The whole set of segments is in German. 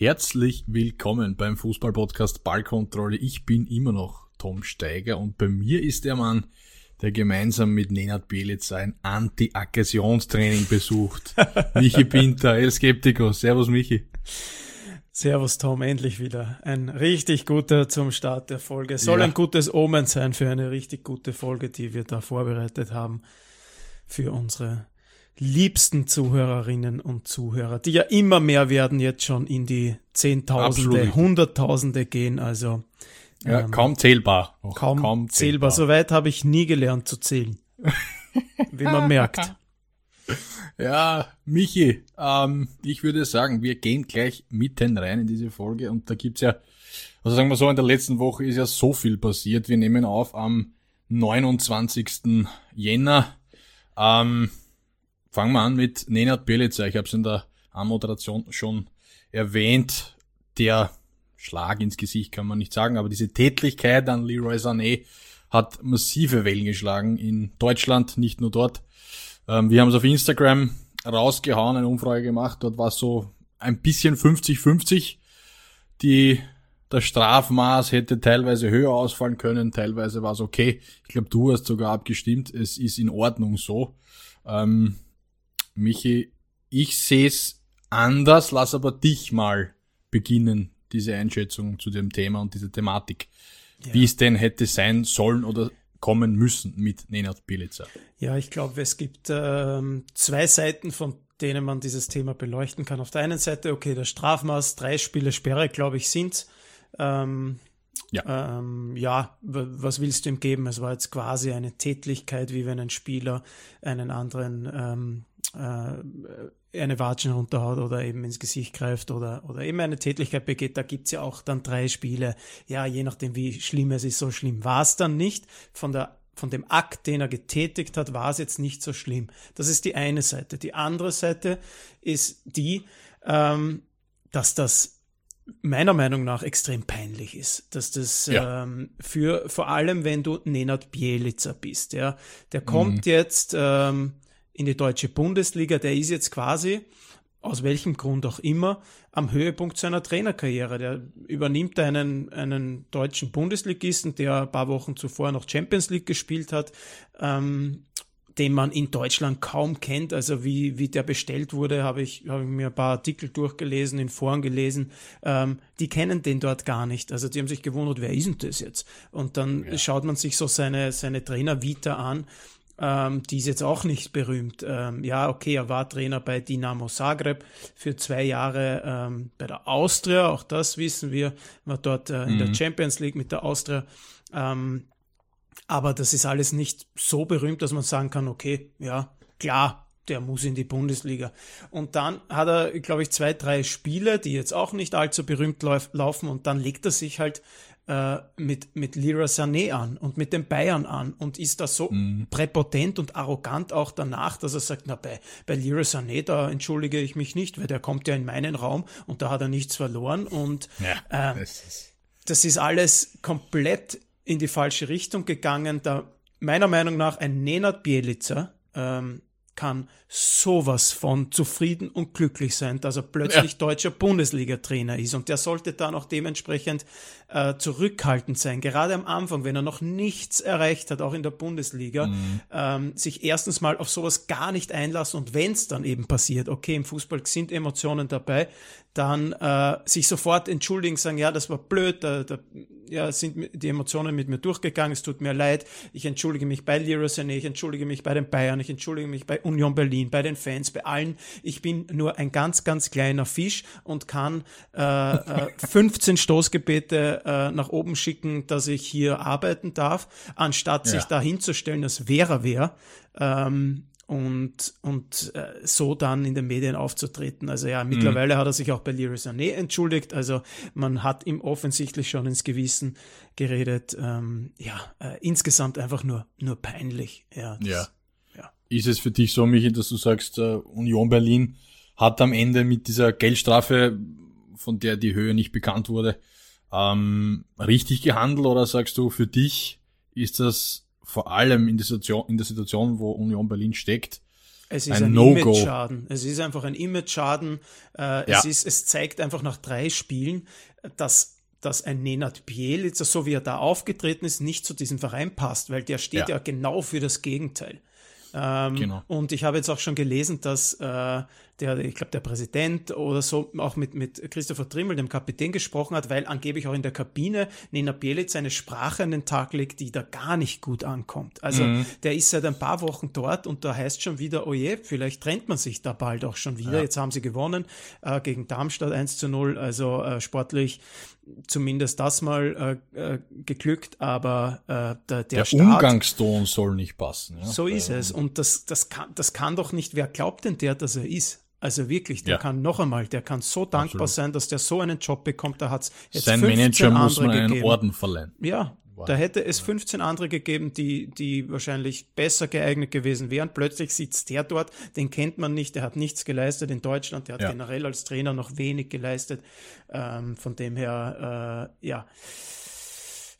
Herzlich willkommen beim Fußballpodcast Ballkontrolle. Ich bin immer noch Tom Steiger und bei mir ist der Mann, der gemeinsam mit Nenad Bielitz ein Anti-Aggressionstraining besucht. Michi Pinter, El Skeptico. Servus Michi. Servus Tom, endlich wieder. Ein richtig guter zum Start der Folge. Soll ja. ein gutes Omen sein für eine richtig gute Folge, die wir da vorbereitet haben für unsere liebsten Zuhörerinnen und Zuhörer, die ja immer mehr werden, jetzt schon in die Zehntausende, Absolut. Hunderttausende gehen. Also ja, ähm, kaum zählbar. Kaum, kaum zählbar. zählbar. Soweit habe ich nie gelernt zu zählen. wie man merkt. Ja, Michi, ähm, ich würde sagen, wir gehen gleich mitten rein in diese Folge und da gibt's ja, also sagen wir so, in der letzten Woche ist ja so viel passiert. Wir nehmen auf am 29. Jänner. Ähm, fangen wir an mit Nenad Bielica. Ich habe es in der Anmoderation schon erwähnt. Der Schlag ins Gesicht kann man nicht sagen, aber diese Tätlichkeit an Leroy Sané hat massive Wellen geschlagen in Deutschland, nicht nur dort. Ähm, wir haben es auf Instagram rausgehauen, eine Umfrage gemacht. Dort war es so ein bisschen 50-50. Die, das Strafmaß hätte teilweise höher ausfallen können, teilweise war es okay. Ich glaube, du hast sogar abgestimmt. Es ist in Ordnung so. Ähm, Michi, ich sehe es anders, lass aber dich mal beginnen, diese Einschätzung zu dem Thema und dieser Thematik. Ja. Wie es denn hätte sein sollen oder kommen müssen mit Nenad Bilica. Ja, ich glaube, es gibt ähm, zwei Seiten, von denen man dieses Thema beleuchten kann. Auf der einen Seite, okay, das Strafmaß, drei Spiele Sperre, glaube ich, sind. Ähm, ja. Ähm, ja, was willst du ihm geben? Es war jetzt quasi eine Tätlichkeit, wie wenn ein Spieler einen anderen ähm, äh, eine Watschen runterhaut oder eben ins Gesicht greift oder, oder eben eine Tätlichkeit begeht, da gibt's ja auch dann drei Spiele. Ja, je nachdem, wie schlimm es ist, so schlimm war es dann nicht. Von der von dem Akt, den er getätigt hat, war es jetzt nicht so schlimm. Das ist die eine Seite. Die andere Seite ist die, ähm, dass das meiner Meinung nach extrem peinlich ist, dass das ja. ähm, für vor allem wenn du Nenad Bielica bist, ja, der kommt mhm. jetzt ähm, in die deutsche Bundesliga. Der ist jetzt quasi, aus welchem Grund auch immer, am Höhepunkt seiner Trainerkarriere. Der übernimmt einen, einen deutschen Bundesligisten, der ein paar Wochen zuvor noch Champions League gespielt hat. Ähm, den man in Deutschland kaum kennt. Also wie, wie der bestellt wurde, habe ich, habe ich mir ein paar Artikel durchgelesen, in Foren gelesen. Ähm, die kennen den dort gar nicht. Also die haben sich gewundert, wer ist denn das jetzt? Und dann ja. schaut man sich so seine, seine Trainer-Vita an ähm, die ist jetzt auch nicht berühmt. Ähm, ja, okay, er war Trainer bei Dinamo Zagreb für zwei Jahre ähm, bei der Austria, auch das wissen wir, war dort äh, in mhm. der Champions League mit der Austria. Ähm, aber das ist alles nicht so berühmt, dass man sagen kann, okay, ja, klar, der muss in die Bundesliga. Und dann hat er, glaube ich, zwei, drei Spiele, die jetzt auch nicht allzu berühmt lauf, laufen und dann legt er sich halt äh, mit, mit Lira Sané an und mit den Bayern an und ist da so mhm. präpotent und arrogant auch danach, dass er sagt, na, bei, bei Lira Sané, da entschuldige ich mich nicht, weil der kommt ja in meinen Raum und da hat er nichts verloren und ja, äh, das, ist das ist alles komplett in die falsche Richtung gegangen. Da meiner Meinung nach ein Nenad Bielica ähm, kann sowas von zufrieden und glücklich sein, dass er plötzlich ja. deutscher Bundesliga-Trainer ist. Und der sollte dann auch dementsprechend äh, zurückhaltend sein. Gerade am Anfang, wenn er noch nichts erreicht hat, auch in der Bundesliga, mhm. ähm, sich erstens mal auf sowas gar nicht einlassen und wenn es dann eben passiert, okay, im Fußball sind Emotionen dabei, dann äh, sich sofort entschuldigen, sagen, ja, das war blöd, da, da ja, sind die Emotionen mit mir durchgegangen, es tut mir leid, ich entschuldige mich bei Leroy Sané, ich entschuldige mich bei den Bayern, ich entschuldige mich bei Union Berlin, bei den Fans, bei allen. Ich bin nur ein ganz, ganz kleiner Fisch und kann äh, äh, 15 Stoßgebete äh, nach oben schicken, dass ich hier arbeiten darf, anstatt ja. sich da hinzustellen, als wäre wer. Ähm, und, und äh, so dann in den Medien aufzutreten. Also ja, mittlerweile mhm. hat er sich auch bei Leroy Sané entschuldigt. Also man hat ihm offensichtlich schon ins Gewissen geredet. Ähm, ja, äh, insgesamt einfach nur, nur peinlich. Ja, das, ja. Ist es für dich so, Michi, dass du sagst, äh, Union Berlin hat am Ende mit dieser Geldstrafe, von der die Höhe nicht bekannt wurde, ähm, richtig gehandelt oder sagst du, für dich ist das vor allem in der Situation, in der Situation wo Union Berlin steckt, Es ist ein, ein Image-Schaden. Es ist einfach ein Image-Schaden. Äh, ja. es, ist, es zeigt einfach nach drei Spielen, dass dass ein Nenad Bielica, so wie er da aufgetreten ist, nicht zu diesem Verein passt, weil der steht ja, ja genau für das Gegenteil. Ähm, genau. Und ich habe jetzt auch schon gelesen, dass äh, der, ich glaube, der Präsident oder so auch mit, mit Christopher Trimmel, dem Kapitän, gesprochen hat, weil angeblich auch in der Kabine Nena Bielic eine Sprache an den Tag legt, die da gar nicht gut ankommt. Also mhm. der ist seit ein paar Wochen dort und da heißt schon wieder, oh je, vielleicht trennt man sich da bald auch schon wieder. Ja. Jetzt haben sie gewonnen äh, gegen Darmstadt 1 zu 0, also äh, sportlich zumindest das mal äh, äh, geglückt, aber äh, der, der, der Start, Umgangston soll nicht passen. Ja? So ist es. Und das, das, kann, das kann doch nicht, wer glaubt denn der, dass er ist? Also wirklich, der ja. kann noch einmal, der kann so dankbar Absolut. sein, dass der so einen Job bekommt. Da hat es jetzt Sein 15 Manager muss man einen gegeben. Orden verleihen. Ja, wow. da hätte es 15 andere gegeben, die, die wahrscheinlich besser geeignet gewesen wären. Plötzlich sitzt der dort, den kennt man nicht, der hat nichts geleistet in Deutschland, der hat ja. generell als Trainer noch wenig geleistet. Ähm, von dem her, äh, ja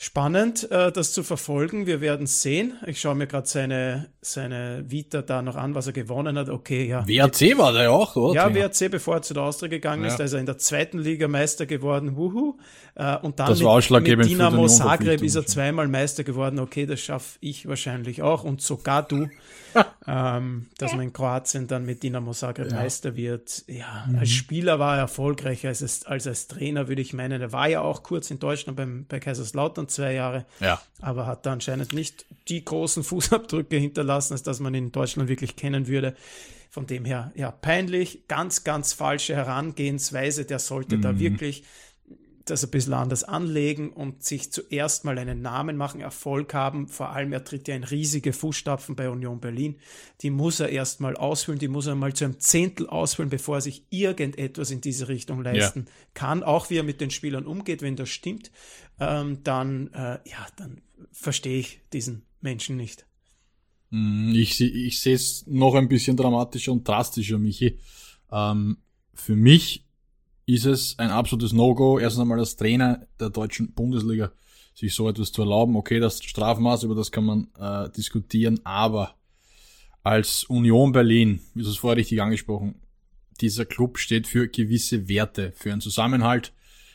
spannend, äh, das zu verfolgen. Wir werden sehen. Ich schaue mir gerade seine, seine Vita da noch an, was er gewonnen hat. Okay, ja. WRC war der auch, oder? Ja, WRC, bevor er zu der Austria gegangen ja. ist, da ist er in der zweiten Liga Meister geworden. Wuhu. Äh, und dann das mit, mit Dinamo Zagreb ist er zweimal Meister geworden. Okay, das schaffe ich wahrscheinlich auch und sogar du. ähm, dass man in Kroatien dann mit Dinamo Zagreb ja. Meister wird. Ja, mhm. als Spieler war er erfolgreicher als, als als Trainer, würde ich meinen. Er war ja auch kurz in Deutschland beim, bei Kaiserslautern zwei Jahre, ja. aber hat da anscheinend nicht die großen Fußabdrücke hinterlassen, als dass man ihn in Deutschland wirklich kennen würde. Von dem her, ja, peinlich, ganz, ganz falsche Herangehensweise. Der sollte mhm. da wirklich das ein bisschen anders anlegen und sich zuerst mal einen Namen machen, Erfolg haben. Vor allem, er tritt ja in riesige Fußstapfen bei Union Berlin. Die muss er erst mal ausfüllen, die muss er mal zu einem Zehntel ausfüllen, bevor er sich irgendetwas in diese Richtung leisten ja. kann. Auch wie er mit den Spielern umgeht, wenn das stimmt, ähm, dann, äh, ja, dann verstehe ich diesen Menschen nicht. Hm, ich, ich sehe es noch ein bisschen dramatischer und drastischer, Michi. Ähm, für mich ist es ein absolutes No-Go, erstens einmal als Trainer der deutschen Bundesliga sich so etwas zu erlauben. Okay, das Strafmaß, über das kann man äh, diskutieren, aber als Union Berlin, wie du es vorher richtig angesprochen, dieser Club steht für gewisse Werte, für einen Zusammenhalt,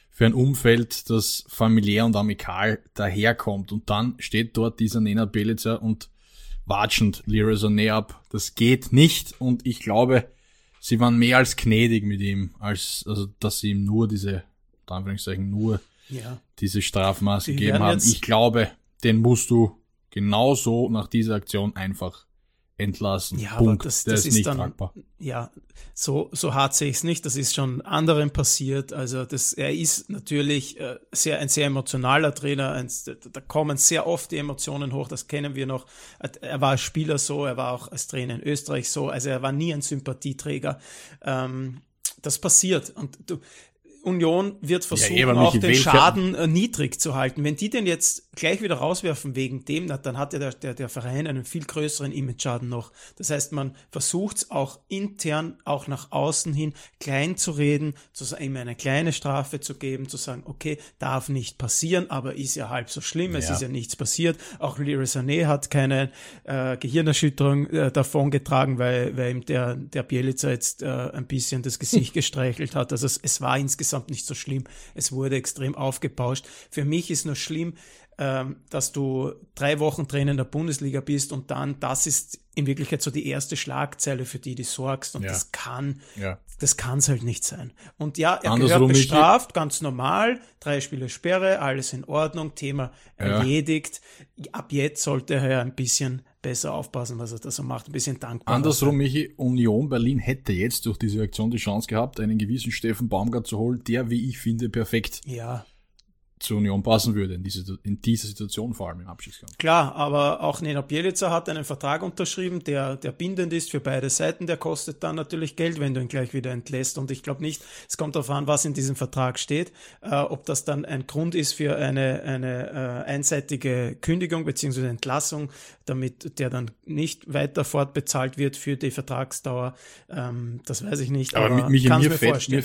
für ein Umfeld, das familiär und amikal daherkommt. Und dann steht dort dieser Nena Belitzer und watschend Leroy Sané ab. Das geht nicht und ich glaube, sie waren mehr als gnädig mit ihm, als also dass sie ihm nur diese, Anführungszeichen, nur ja. diese Strafmaße gegeben haben. Ich glaube, den musst du genauso nach dieser Aktion einfach entlassen. Ja, Punkt. aber das, das ist, ist, nicht dann, tragbar. Ja, so, so hart sehe ich es nicht. Das ist schon anderen passiert. Also das, er ist natürlich äh, sehr, ein sehr emotionaler Trainer. Ein, da kommen sehr oft die Emotionen hoch. Das kennen wir noch. Er war als Spieler so, er war auch als Trainer in Österreich so. Also er war nie ein Sympathieträger. Ähm, das passiert. Und du, Union wird versuchen, ja, auch den Schaden äh, niedrig zu halten. Wenn die den jetzt gleich wieder rauswerfen wegen dem, dann hat ja der, der, der Verein einen viel größeren Image-Schaden noch. Das heißt, man versucht es auch intern, auch nach außen hin klein zu reden, zu sagen, ihm eine kleine Strafe zu geben, zu sagen, okay, darf nicht passieren, aber ist ja halb so schlimm, es ja. ist ja nichts passiert. Auch Leroy Sané hat keine äh, Gehirnerschütterung äh, davongetragen, weil, weil ihm der, der Bielica jetzt äh, ein bisschen das Gesicht gestreichelt hat. Also es, es war insgesamt nicht so schlimm. Es wurde extrem aufgebauscht. Für mich ist nur schlimm, dass du drei Wochen Trainer in der Bundesliga bist und dann, das ist in Wirklichkeit so die erste Schlagzeile, für die du sorgst. Und ja. das kann, ja. das kann es halt nicht sein. Und ja, er Andersrum gehört bestraft, ganz normal, drei Spiele Sperre, alles in Ordnung, Thema ja. erledigt. Ab jetzt sollte er ein bisschen besser aufpassen, was er da so macht, ein bisschen dankbar. Andersrum, Michi, Union Berlin hätte jetzt durch diese Aktion die Chance gehabt, einen gewissen Steffen Baumgart zu holen, der, wie ich finde, perfekt ja zur Union passen würde, in, diese, in dieser Situation vor allem im Abstiegskampf. Klar, aber auch Nena Bielica hat einen Vertrag unterschrieben, der, der bindend ist für beide Seiten, der kostet dann natürlich Geld, wenn du ihn gleich wieder entlässt. Und ich glaube nicht, es kommt darauf an, was in diesem Vertrag steht, äh, ob das dann ein Grund ist für eine, eine äh, einseitige Kündigung beziehungsweise Entlassung, damit der dann nicht weiter fortbezahlt wird für die Vertragsdauer. Ähm, das weiß ich nicht. Aber, aber mich, mir, mir, fällt, mir,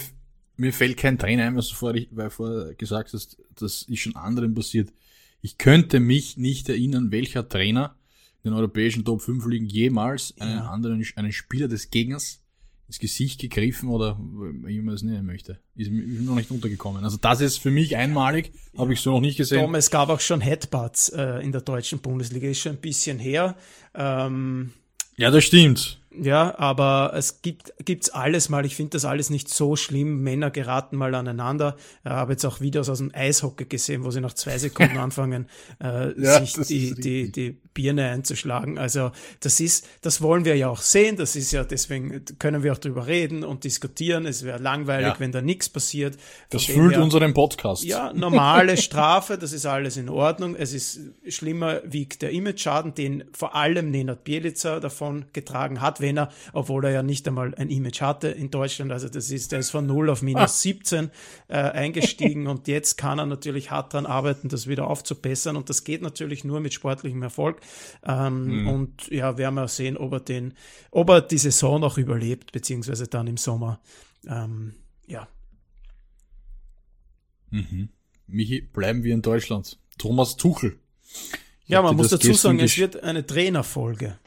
mir fällt kein Trainer ein, was du vorher, weil vorher gesagt hast, das ist schon anderen passiert. Ich könnte mich nicht erinnern, welcher Trainer in den europäischen Top 5 Ligen jemals einen ja. anderen, einen Spieler des Gegners ins Gesicht gegriffen oder wie man es nennen möchte. Ist mir noch nicht untergekommen. Also das ist für mich einmalig, habe ich so noch nicht gesehen. Tom, es gab auch schon Headbutts äh, in der deutschen Bundesliga, ist schon ein bisschen her. Ähm, ja, das stimmt. Ja, aber es gibt gibt's alles mal. Ich finde das alles nicht so schlimm. Männer geraten mal aneinander. Ich habe jetzt auch Videos aus dem Eishockey gesehen, wo sie nach zwei Sekunden anfangen, äh, ja, sich die, die, die Birne einzuschlagen. Also das ist, das wollen wir ja auch sehen. Das ist ja, deswegen können wir auch drüber reden und diskutieren. Es wäre langweilig, ja. wenn da nichts passiert. das füllt her, unseren Podcast. Ja, normale Strafe, das ist alles in Ordnung. Es ist schlimmer wiegt der Image-Schaden, den vor allem Nenad Bielica davon getragen hat, wenn er, obwohl er ja nicht einmal ein Image hatte in Deutschland. Also das ist, der ist von 0 auf minus ah. 17 äh, eingestiegen und jetzt kann er natürlich hart daran arbeiten, das wieder aufzubessern. Und das geht natürlich nur mit sportlichem Erfolg. Ähm, mhm. Und ja, werden wir sehen, ob er den, ob er die Saison noch überlebt, beziehungsweise dann im Sommer. Ähm, ja. Mhm. Michi, bleiben wir in Deutschland. Thomas Tuchel. Ich ja, man muss dazu sagen, es wird eine Trainerfolge.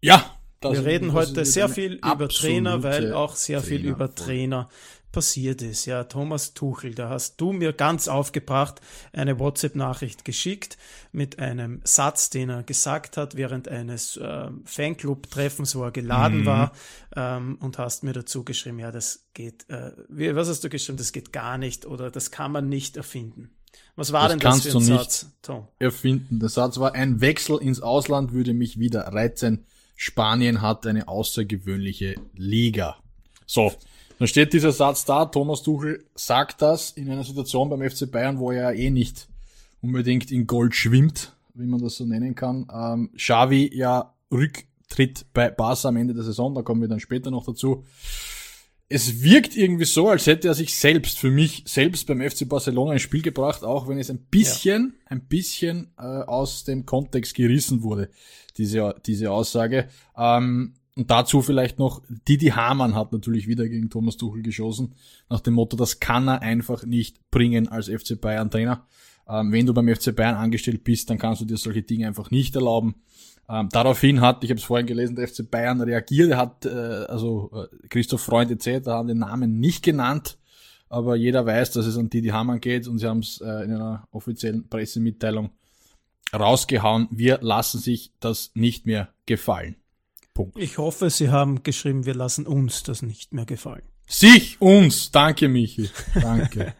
Ja, wir reden heute sehr viel über Trainer, weil auch sehr viel über Trainer passiert ist. Ja, Thomas Tuchel, da hast du mir ganz aufgebracht eine WhatsApp-Nachricht geschickt mit einem Satz, den er gesagt hat während eines äh, Fanclub-Treffens, wo er geladen mhm. war, ähm, und hast mir dazu geschrieben, ja, das geht, äh, wie, was hast du geschrieben, das geht gar nicht oder das kann man nicht erfinden. Was war das denn das für ein Satz, Tom? Erfinden. Der Satz war, ein Wechsel ins Ausland würde mich wieder reizen. Spanien hat eine außergewöhnliche Liga. So, dann steht dieser Satz da, Thomas Tuchel sagt das in einer Situation beim FC Bayern, wo er eh nicht unbedingt in Gold schwimmt, wie man das so nennen kann. Ähm, Xavi ja Rücktritt bei Barca am Ende der Saison, da kommen wir dann später noch dazu. Es wirkt irgendwie so, als hätte er sich selbst, für mich selbst beim FC Barcelona ein Spiel gebracht, auch wenn es ein bisschen, ja. ein bisschen äh, aus dem Kontext gerissen wurde diese, diese Aussage. Ähm, und dazu vielleicht noch, Didi Hamann hat natürlich wieder gegen Thomas Tuchel geschossen, nach dem Motto, das kann er einfach nicht bringen als FC Bayern Trainer. Ähm, wenn du beim FC Bayern angestellt bist, dann kannst du dir solche Dinge einfach nicht erlauben. Ähm, daraufhin hat, ich habe es vorhin gelesen, der FC Bayern reagiert, er hat, äh, also äh, Christoph Freund etc. haben den Namen nicht genannt, aber jeder weiß, dass es an Didi Hamann geht und sie haben es äh, in einer offiziellen Pressemitteilung rausgehauen, wir lassen sich das nicht mehr gefallen. Punkt. Ich hoffe, Sie haben geschrieben, wir lassen uns das nicht mehr gefallen. Sich, uns. Danke, Michi. Danke. ja,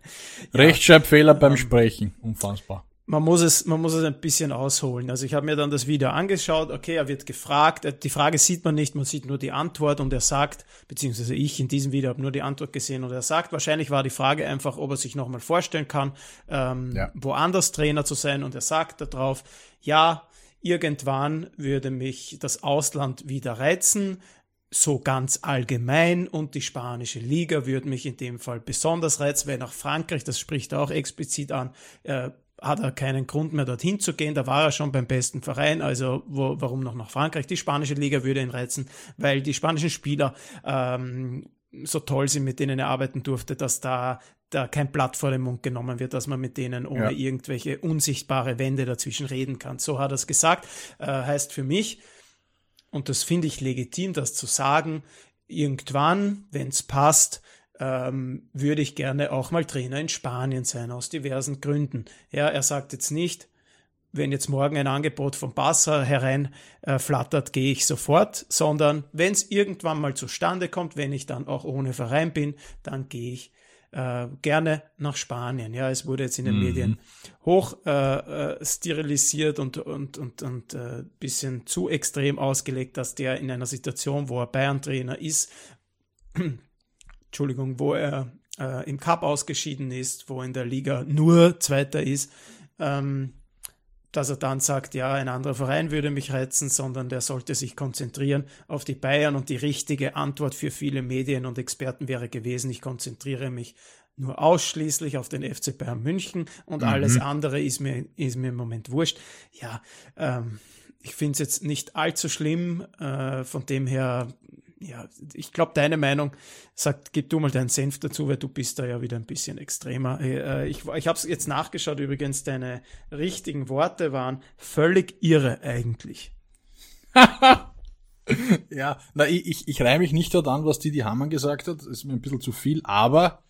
Rechtschreibfehler beim Sprechen. Unfassbar man muss es, man muss es ein bisschen ausholen. Also ich habe mir dann das Video angeschaut, okay, er wird gefragt, die Frage sieht man nicht, man sieht nur die Antwort und er sagt, beziehungsweise ich in diesem Video habe nur die Antwort gesehen und er sagt, wahrscheinlich war die Frage einfach, ob er sich nochmal vorstellen kann, ähm, ja. woanders Trainer zu sein und er sagt darauf, ja, irgendwann würde mich das Ausland wieder reizen, so ganz allgemein und die spanische Liga würde mich in dem Fall besonders reizen, weil nach Frankreich, das spricht er auch explizit an, äh, hat er keinen Grund mehr dorthin zu gehen. Da war er schon beim besten Verein. Also wo, warum noch nach Frankreich? Die spanische Liga würde ihn reizen, weil die spanischen Spieler ähm, so toll sind, mit denen er arbeiten durfte, dass da da kein Blatt vor den Mund genommen wird, dass man mit denen ohne ja. irgendwelche unsichtbare Wände dazwischen reden kann. So hat er es gesagt. Äh, heißt für mich, und das finde ich legitim, das zu sagen, irgendwann, wenn es passt, ähm, würde ich gerne auch mal Trainer in Spanien sein, aus diversen Gründen. Ja, er sagt jetzt nicht, wenn jetzt morgen ein Angebot von Barca herein äh, flattert, gehe ich sofort, sondern wenn es irgendwann mal zustande kommt, wenn ich dann auch ohne Verein bin, dann gehe ich äh, gerne nach Spanien. Ja, es wurde jetzt in den mhm. Medien hoch äh, äh, sterilisiert und und und und äh, bisschen zu extrem ausgelegt, dass der in einer Situation, wo er Bayern-Trainer ist, Entschuldigung, wo er äh, im Cup ausgeschieden ist, wo in der Liga nur Zweiter ist, ähm, dass er dann sagt, ja, ein anderer Verein würde mich reizen, sondern der sollte sich konzentrieren auf die Bayern und die richtige Antwort für viele Medien und Experten wäre gewesen, ich konzentriere mich nur ausschließlich auf den FC Bayern München und mhm. alles andere ist mir, ist mir im Moment wurscht. Ja, ähm, ich finde es jetzt nicht allzu schlimm, äh, von dem her ja, ich glaube, deine Meinung sagt, gib du mal deinen Senf dazu, weil du bist da ja wieder ein bisschen extremer. Äh, ich, ich habe es jetzt nachgeschaut, übrigens, deine richtigen Worte waren völlig irre eigentlich. ja, na, ich, ich, ich reihe mich nicht dort an, was Didi Hamann gesagt hat. Ist mir ein bisschen zu viel, aber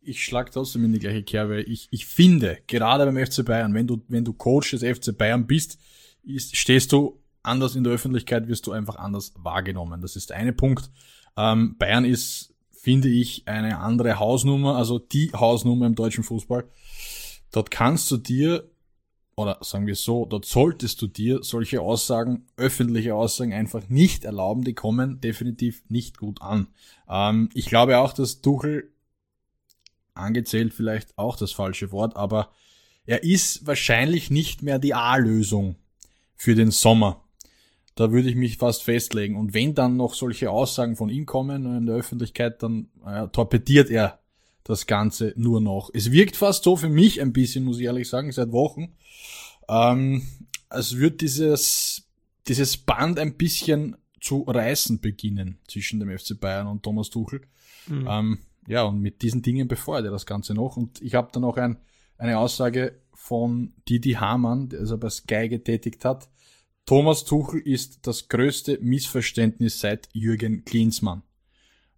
ich schlag trotzdem in die gleiche Kerbe. Ich, ich finde, gerade beim FC Bayern, wenn du, wenn du Coach des FC Bayern bist, ist, stehst du anders in der Öffentlichkeit, wirst du einfach anders wahrgenommen. Das ist der eine Punkt. Ähm, Bayern ist, finde ich, eine andere Hausnummer, also die Hausnummer im deutschen Fußball. Dort kannst du dir oder sagen wir so, dort solltest du dir solche Aussagen, öffentliche Aussagen einfach nicht erlauben, die kommen definitiv nicht gut an. Ähm, ich glaube auch, dass Tuchel, angezählt vielleicht auch das falsche Wort, aber er ist wahrscheinlich nicht mehr die A-Lösung für den Sommer. Da würde ich mich fast festlegen. Und wenn dann noch solche Aussagen von ihm kommen in der Öffentlichkeit, dann äh, torpediert er das Ganze nur noch. Es wirkt fast so für mich ein bisschen, muss ich ehrlich sagen, seit Wochen, ähm, als wird dieses, dieses Band ein bisschen zu reißen beginnen zwischen dem FC Bayern und Thomas Tuchel. Mhm. Ähm, ja, und mit diesen Dingen befeuert er das Ganze noch. Und ich habe dann auch ein, eine Aussage von Didi Hamann, der also bei Sky getätigt hat. Thomas Tuchel ist das größte Missverständnis seit Jürgen Klinsmann.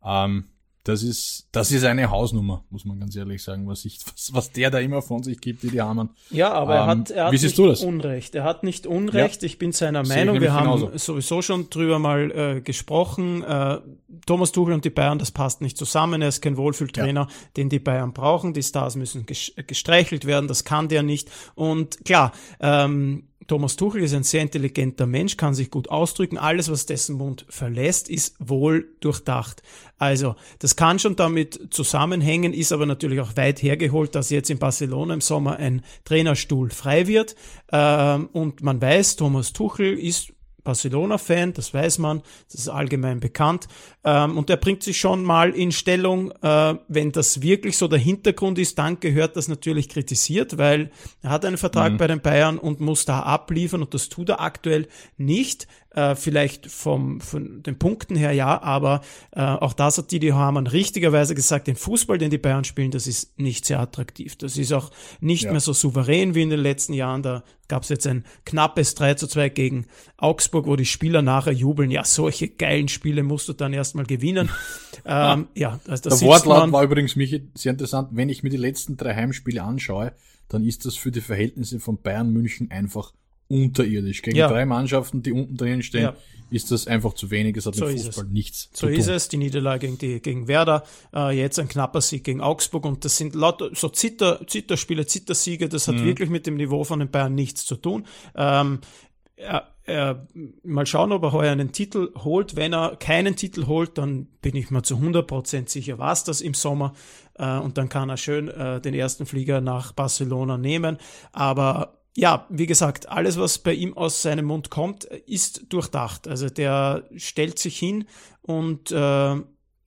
Ähm, das ist, das ist eine Hausnummer, muss man ganz ehrlich sagen, was, ich, was, was der da immer von sich gibt, die die Hamann. Ja, aber ähm, er hat, er hat nicht Unrecht. Er hat nicht Unrecht. Ja. Ich bin seiner Meinung. Wir haben genauso. sowieso schon drüber mal äh, gesprochen. Äh, Thomas Tuchel und die Bayern, das passt nicht zusammen. Er ist kein Wohlfühltrainer, ja. den die Bayern brauchen. Die Stars müssen gestreichelt werden. Das kann der nicht. Und klar, ähm, Thomas Tuchel ist ein sehr intelligenter Mensch, kann sich gut ausdrücken. Alles, was dessen Mund verlässt, ist wohl durchdacht. Also, das kann schon damit zusammenhängen, ist aber natürlich auch weit hergeholt, dass jetzt in Barcelona im Sommer ein Trainerstuhl frei wird. Ähm, und man weiß, Thomas Tuchel ist Barcelona-Fan, das weiß man, das ist allgemein bekannt. Ähm, und er bringt sich schon mal in Stellung, äh, wenn das wirklich so der Hintergrund ist, dann gehört das natürlich kritisiert, weil er hat einen Vertrag mhm. bei den Bayern und muss da abliefern und das tut er aktuell nicht. Äh, vielleicht vom, von den Punkten her ja, aber äh, auch das hat Didi Hamann richtigerweise gesagt, den Fußball, den die Bayern spielen, das ist nicht sehr attraktiv. Das ist auch nicht ja. mehr so souverän wie in den letzten Jahren. Da gab es jetzt ein knappes 3 zu 2 gegen Augsburg, wo die Spieler nachher jubeln. Ja, solche geilen Spiele musst du dann erstmal gewinnen. ähm, ja, also das Der Wortlaut war übrigens mich sehr interessant. Wenn ich mir die letzten drei Heimspiele anschaue, dann ist das für die Verhältnisse von Bayern München einfach unterirdisch. Gegen ja. drei Mannschaften, die unten drin stehen, ja. ist das einfach zu wenig. Es hat so mit Fußball nichts so zu tun. So ist es. Die Niederlage gegen, die, gegen Werder, äh, jetzt ein knapper Sieg gegen Augsburg und das sind lauter so Zitter, Zitterspiele, Zittersiege. Das hat mhm. wirklich mit dem Niveau von den Bayern nichts zu tun. Ähm, er, er, mal schauen, ob er heuer einen Titel holt. Wenn er keinen Titel holt, dann bin ich mir zu 100% sicher, war es das im Sommer. Äh, und dann kann er schön äh, den ersten Flieger nach Barcelona nehmen. Aber ja, wie gesagt, alles, was bei ihm aus seinem Mund kommt, ist durchdacht. Also der stellt sich hin und äh,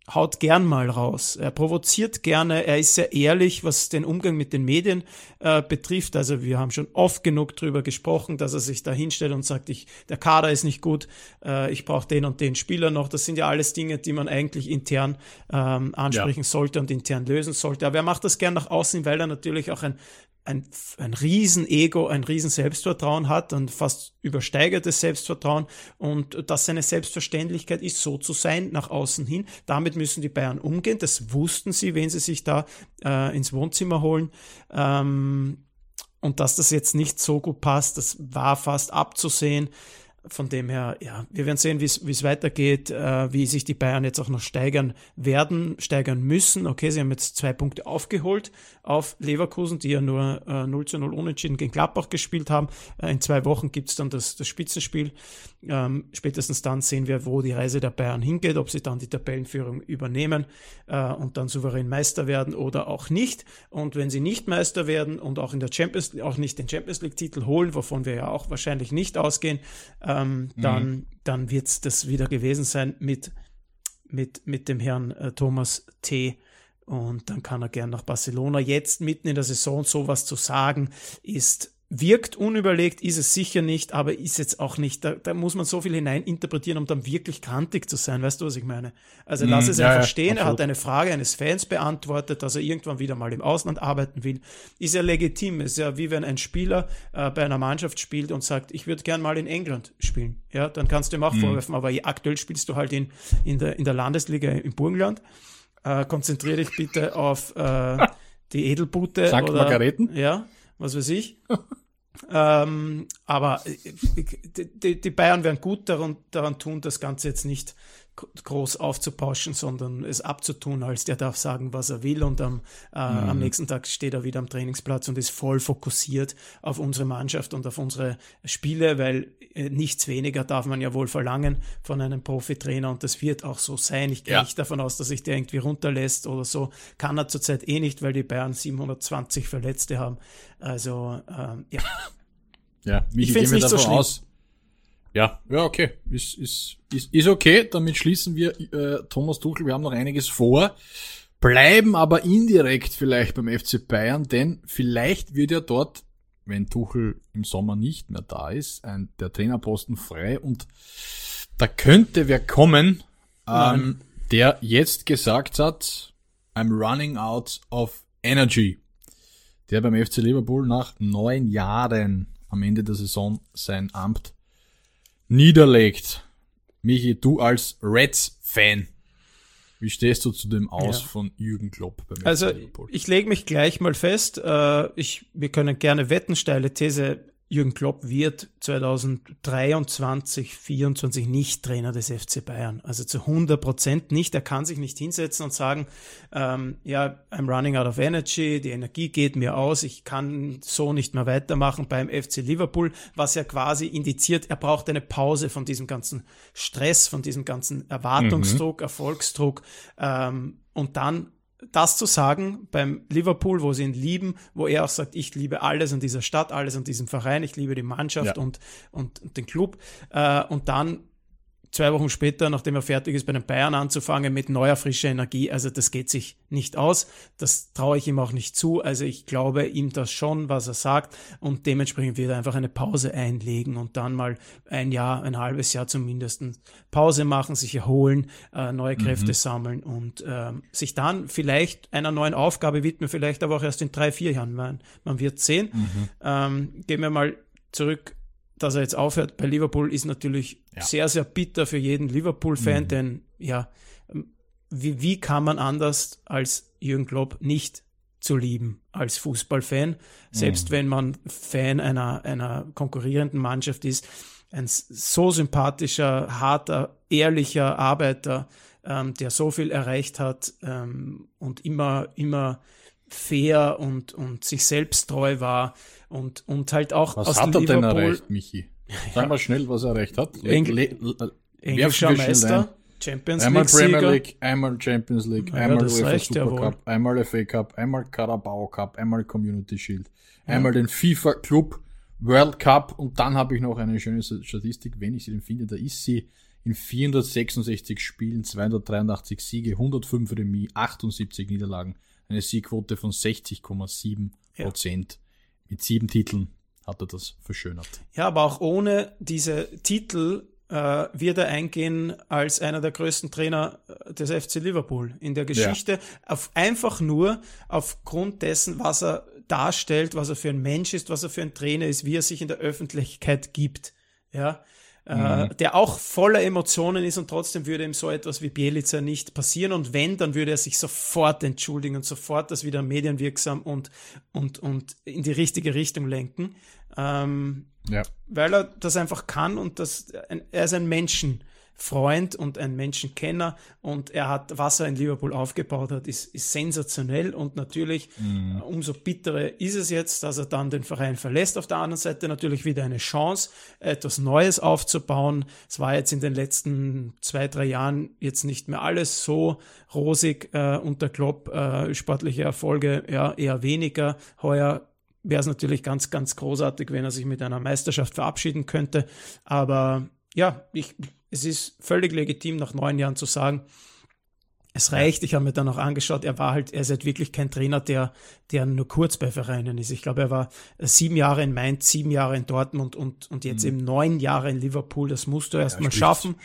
haut gern mal raus. Er provoziert gerne, er ist sehr ehrlich, was den Umgang mit den Medien äh, betrifft. Also wir haben schon oft genug drüber gesprochen, dass er sich da hinstellt und sagt, ich, der Kader ist nicht gut, äh, ich brauche den und den Spieler noch. Das sind ja alles Dinge, die man eigentlich intern ähm, ansprechen ja. sollte und intern lösen sollte. Aber er macht das gern nach außen, weil er natürlich auch ein ein, ein riesen Ego, ein riesen Selbstvertrauen hat und fast übersteigertes Selbstvertrauen und dass seine Selbstverständlichkeit ist, so zu sein nach außen hin. Damit müssen die Bayern umgehen. Das wussten sie, wenn sie sich da äh, ins Wohnzimmer holen. Ähm, und dass das jetzt nicht so gut passt, das war fast abzusehen. Von dem her, ja, wir werden sehen, wie es weitergeht, äh, wie sich die Bayern jetzt auch noch steigern werden, steigern müssen. Okay, sie haben jetzt zwei Punkte aufgeholt auf Leverkusen, die ja nur äh, 0 zu 0 unentschieden gegen Gladbach gespielt haben. Äh, in zwei Wochen gibt's dann das, das Spitzenspiel. Ähm, spätestens dann sehen wir, wo die Reise der Bayern hingeht, ob sie dann die Tabellenführung übernehmen äh, und dann souverän Meister werden oder auch nicht. Und wenn sie nicht Meister werden und auch in der Champions auch nicht den Champions League-Titel holen, wovon wir ja auch wahrscheinlich nicht ausgehen, ähm, dann, mhm. dann wird es das wieder gewesen sein mit, mit, mit dem Herrn äh, Thomas T. Und dann kann er gern nach Barcelona. Jetzt mitten in der Saison sowas zu sagen, ist wirkt unüberlegt, ist es sicher nicht, aber ist jetzt auch nicht. Da, da muss man so viel hineininterpretieren, um dann wirklich kantig zu sein. Weißt du, was ich meine? Also lass mm, es ja, einfach stehen. Absolut. Er hat eine Frage eines Fans beantwortet, dass er irgendwann wieder mal im Ausland arbeiten will. Ist ja legitim. Ist ja wie wenn ein Spieler äh, bei einer Mannschaft spielt und sagt, ich würde gern mal in England spielen. Ja, dann kannst du ihm auch mm. vorwerfen, aber aktuell spielst du halt in, in, der, in der Landesliga im Burgenland. Äh, konzentriere dich bitte auf äh, die Edelbute. Sankt oder, Margareten? Ja, was weiß ich. ähm, aber äh, die, die, Bayern werden gut daran, daran tun, das Ganze jetzt nicht groß aufzupauschen, sondern es abzutun, als der darf sagen, was er will und am, äh, mhm. am nächsten Tag steht er wieder am Trainingsplatz und ist voll fokussiert auf unsere Mannschaft und auf unsere Spiele, weil äh, nichts weniger darf man ja wohl verlangen von einem Profitrainer und das wird auch so sein. Ich gehe ja. nicht davon aus, dass sich der irgendwie runterlässt oder so. Kann er zurzeit eh nicht, weil die Bayern 720 Verletzte haben. Also, ähm, ja. Ja, Michi, ich finde es nicht so schlimm. Aus, ja, ja, okay. Ist, ist, ist, ist okay. Damit schließen wir äh, Thomas Tuchel. Wir haben noch einiges vor. Bleiben aber indirekt vielleicht beim FC Bayern, denn vielleicht wird ja dort, wenn Tuchel im Sommer nicht mehr da ist, ein, der Trainerposten frei und da könnte wer kommen, ähm, der jetzt gesagt hat, I'm running out of energy. Der beim FC Liverpool nach neun Jahren am Ende der Saison sein Amt niederlegt. Michi, du als Reds-Fan, wie stehst du zu dem Aus ja. von Jürgen Klopp? Beim also ich lege mich gleich mal fest. Äh, ich, wir können gerne wetten, steile These. Jürgen Klopp wird 2023, 2024 nicht Trainer des FC Bayern. Also zu 100 Prozent nicht. Er kann sich nicht hinsetzen und sagen, ähm, ja, I'm running out of energy, die Energie geht mir aus, ich kann so nicht mehr weitermachen beim FC Liverpool, was ja quasi indiziert, er braucht eine Pause von diesem ganzen Stress, von diesem ganzen Erwartungsdruck, mhm. Erfolgsdruck ähm, und dann das zu sagen beim Liverpool, wo sie ihn lieben, wo er auch sagt, ich liebe alles an dieser Stadt, alles an diesem Verein, ich liebe die Mannschaft ja. und, und, und, den Club. Äh, und dann zwei Wochen später, nachdem er fertig ist, bei den Bayern anzufangen mit neuer frischer Energie. Also das geht sich nicht aus. Das traue ich ihm auch nicht zu. Also ich glaube ihm das schon, was er sagt. Und dementsprechend wird er einfach eine Pause einlegen und dann mal ein Jahr, ein halbes Jahr zumindest Pause machen, sich erholen, äh, neue Kräfte mhm. sammeln und äh, sich dann vielleicht einer neuen Aufgabe widmen, vielleicht aber auch erst in drei, vier Jahren. Man, man wird sehen. Mhm. Ähm, gehen wir mal zurück dass er jetzt aufhört bei Liverpool, ist natürlich ja. sehr, sehr bitter für jeden Liverpool-Fan, mhm. denn ja, wie, wie kann man anders als Jürgen Klopp nicht zu lieben als Fußballfan, selbst mhm. wenn man Fan einer, einer konkurrierenden Mannschaft ist. Ein so sympathischer, harter, ehrlicher Arbeiter, ähm, der so viel erreicht hat ähm, und immer, immer fair und, und sich selbst treu war und, und halt auch was aus hat er Liverpool, denn erreicht, Michi? Sag mal schnell, was er erreicht hat. Engl Englischer Meister, Champions einmal League Premier League, einmal Champions League, ja, einmal UEFA Super Cup, einmal FA Cup, einmal Carabao Cup, einmal Community Shield, ja. einmal den FIFA Club World Cup und dann habe ich noch eine schöne Statistik, wenn ich sie denn finde, da ist sie in 466 Spielen, 283 Siege, 105 Remis, 78 Niederlagen, eine Siegquote von 60,7 Prozent. Ja. Mit sieben Titeln hat er das verschönert. Ja, aber auch ohne diese Titel äh, wird er eingehen als einer der größten Trainer äh, des FC Liverpool in der Geschichte. Ja. Auf, einfach nur aufgrund dessen, was er darstellt, was er für ein Mensch ist, was er für ein Trainer ist, wie er sich in der Öffentlichkeit gibt. Ja, äh, mhm. der auch voller Emotionen ist und trotzdem würde ihm so etwas wie Bielica nicht passieren und wenn, dann würde er sich sofort entschuldigen und sofort das wieder medienwirksam und, und, und in die richtige Richtung lenken, ähm, ja. weil er das einfach kann und das, er ist ein Menschen Freund und ein Menschenkenner und er hat, was er in Liverpool aufgebaut hat, ist, ist sensationell und natürlich mhm. umso bitterer ist es jetzt, dass er dann den Verein verlässt. Auf der anderen Seite natürlich wieder eine Chance, etwas Neues aufzubauen. Es war jetzt in den letzten zwei, drei Jahren jetzt nicht mehr alles so rosig äh, unter Klopp, äh, sportliche Erfolge ja eher weniger. Heuer wäre es natürlich ganz, ganz großartig, wenn er sich mit einer Meisterschaft verabschieden könnte. Aber ja, ich, es ist völlig legitim, nach neun Jahren zu sagen, es reicht. Ich habe mir dann auch angeschaut, er war halt, er ist halt wirklich kein Trainer, der, der nur kurz bei Vereinen ist. Ich glaube, er war sieben Jahre in Mainz, sieben Jahre in Dortmund und, und jetzt mhm. eben neun Jahre in Liverpool. Das musst du erst ja, mal schaffen.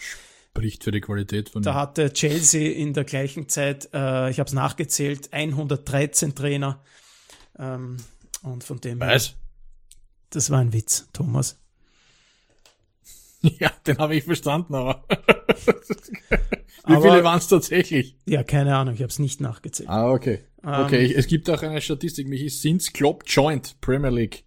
Spricht für die Qualität von Da hatte Chelsea in der gleichen Zeit, äh, ich habe es nachgezählt, 113 Trainer. Ähm, und von dem? Her, das war ein Witz, Thomas. Ja, den habe ich verstanden, aber wie viele waren es tatsächlich? Ja, keine Ahnung, ich habe es nicht nachgezählt. Ah, okay. Ähm, okay, es gibt auch eine Statistik, mich ist Sins Klopp Joint Premier League.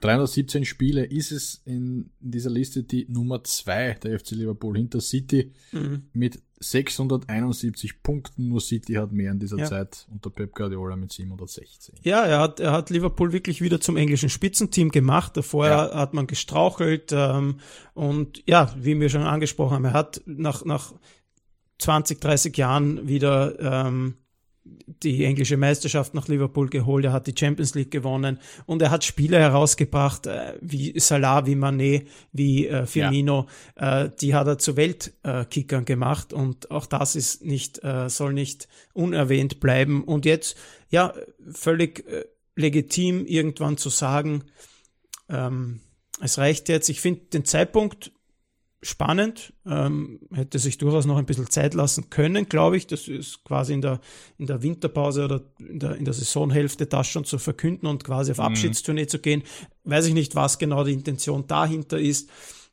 317 Spiele ist es in dieser Liste die Nummer 2 der FC Liverpool hinter City mhm. mit 671 Punkten. Nur City hat mehr in dieser ja. Zeit unter Pep Guardiola mit 716. Ja, er hat, er hat Liverpool wirklich wieder zum englischen Spitzenteam gemacht. Davor ja. hat man gestrauchelt. Ähm, und ja, wie wir schon angesprochen haben, er hat nach, nach 20, 30 Jahren wieder ähm, die englische Meisterschaft nach Liverpool geholt, er hat die Champions League gewonnen und er hat Spieler herausgebracht, äh, wie Salah, wie Manet, wie äh, Firmino, ja. äh, die hat er zu Weltkickern gemacht und auch das ist nicht, äh, soll nicht unerwähnt bleiben. Und jetzt, ja, völlig äh, legitim irgendwann zu sagen, ähm, es reicht jetzt. Ich finde den Zeitpunkt spannend, ähm, hätte sich durchaus noch ein bisschen Zeit lassen können, glaube ich. Das ist quasi in der, in der Winterpause oder in der, in der Saisonhälfte das schon zu verkünden und quasi auf mhm. Abschiedstournee zu gehen. Weiß ich nicht, was genau die Intention dahinter ist.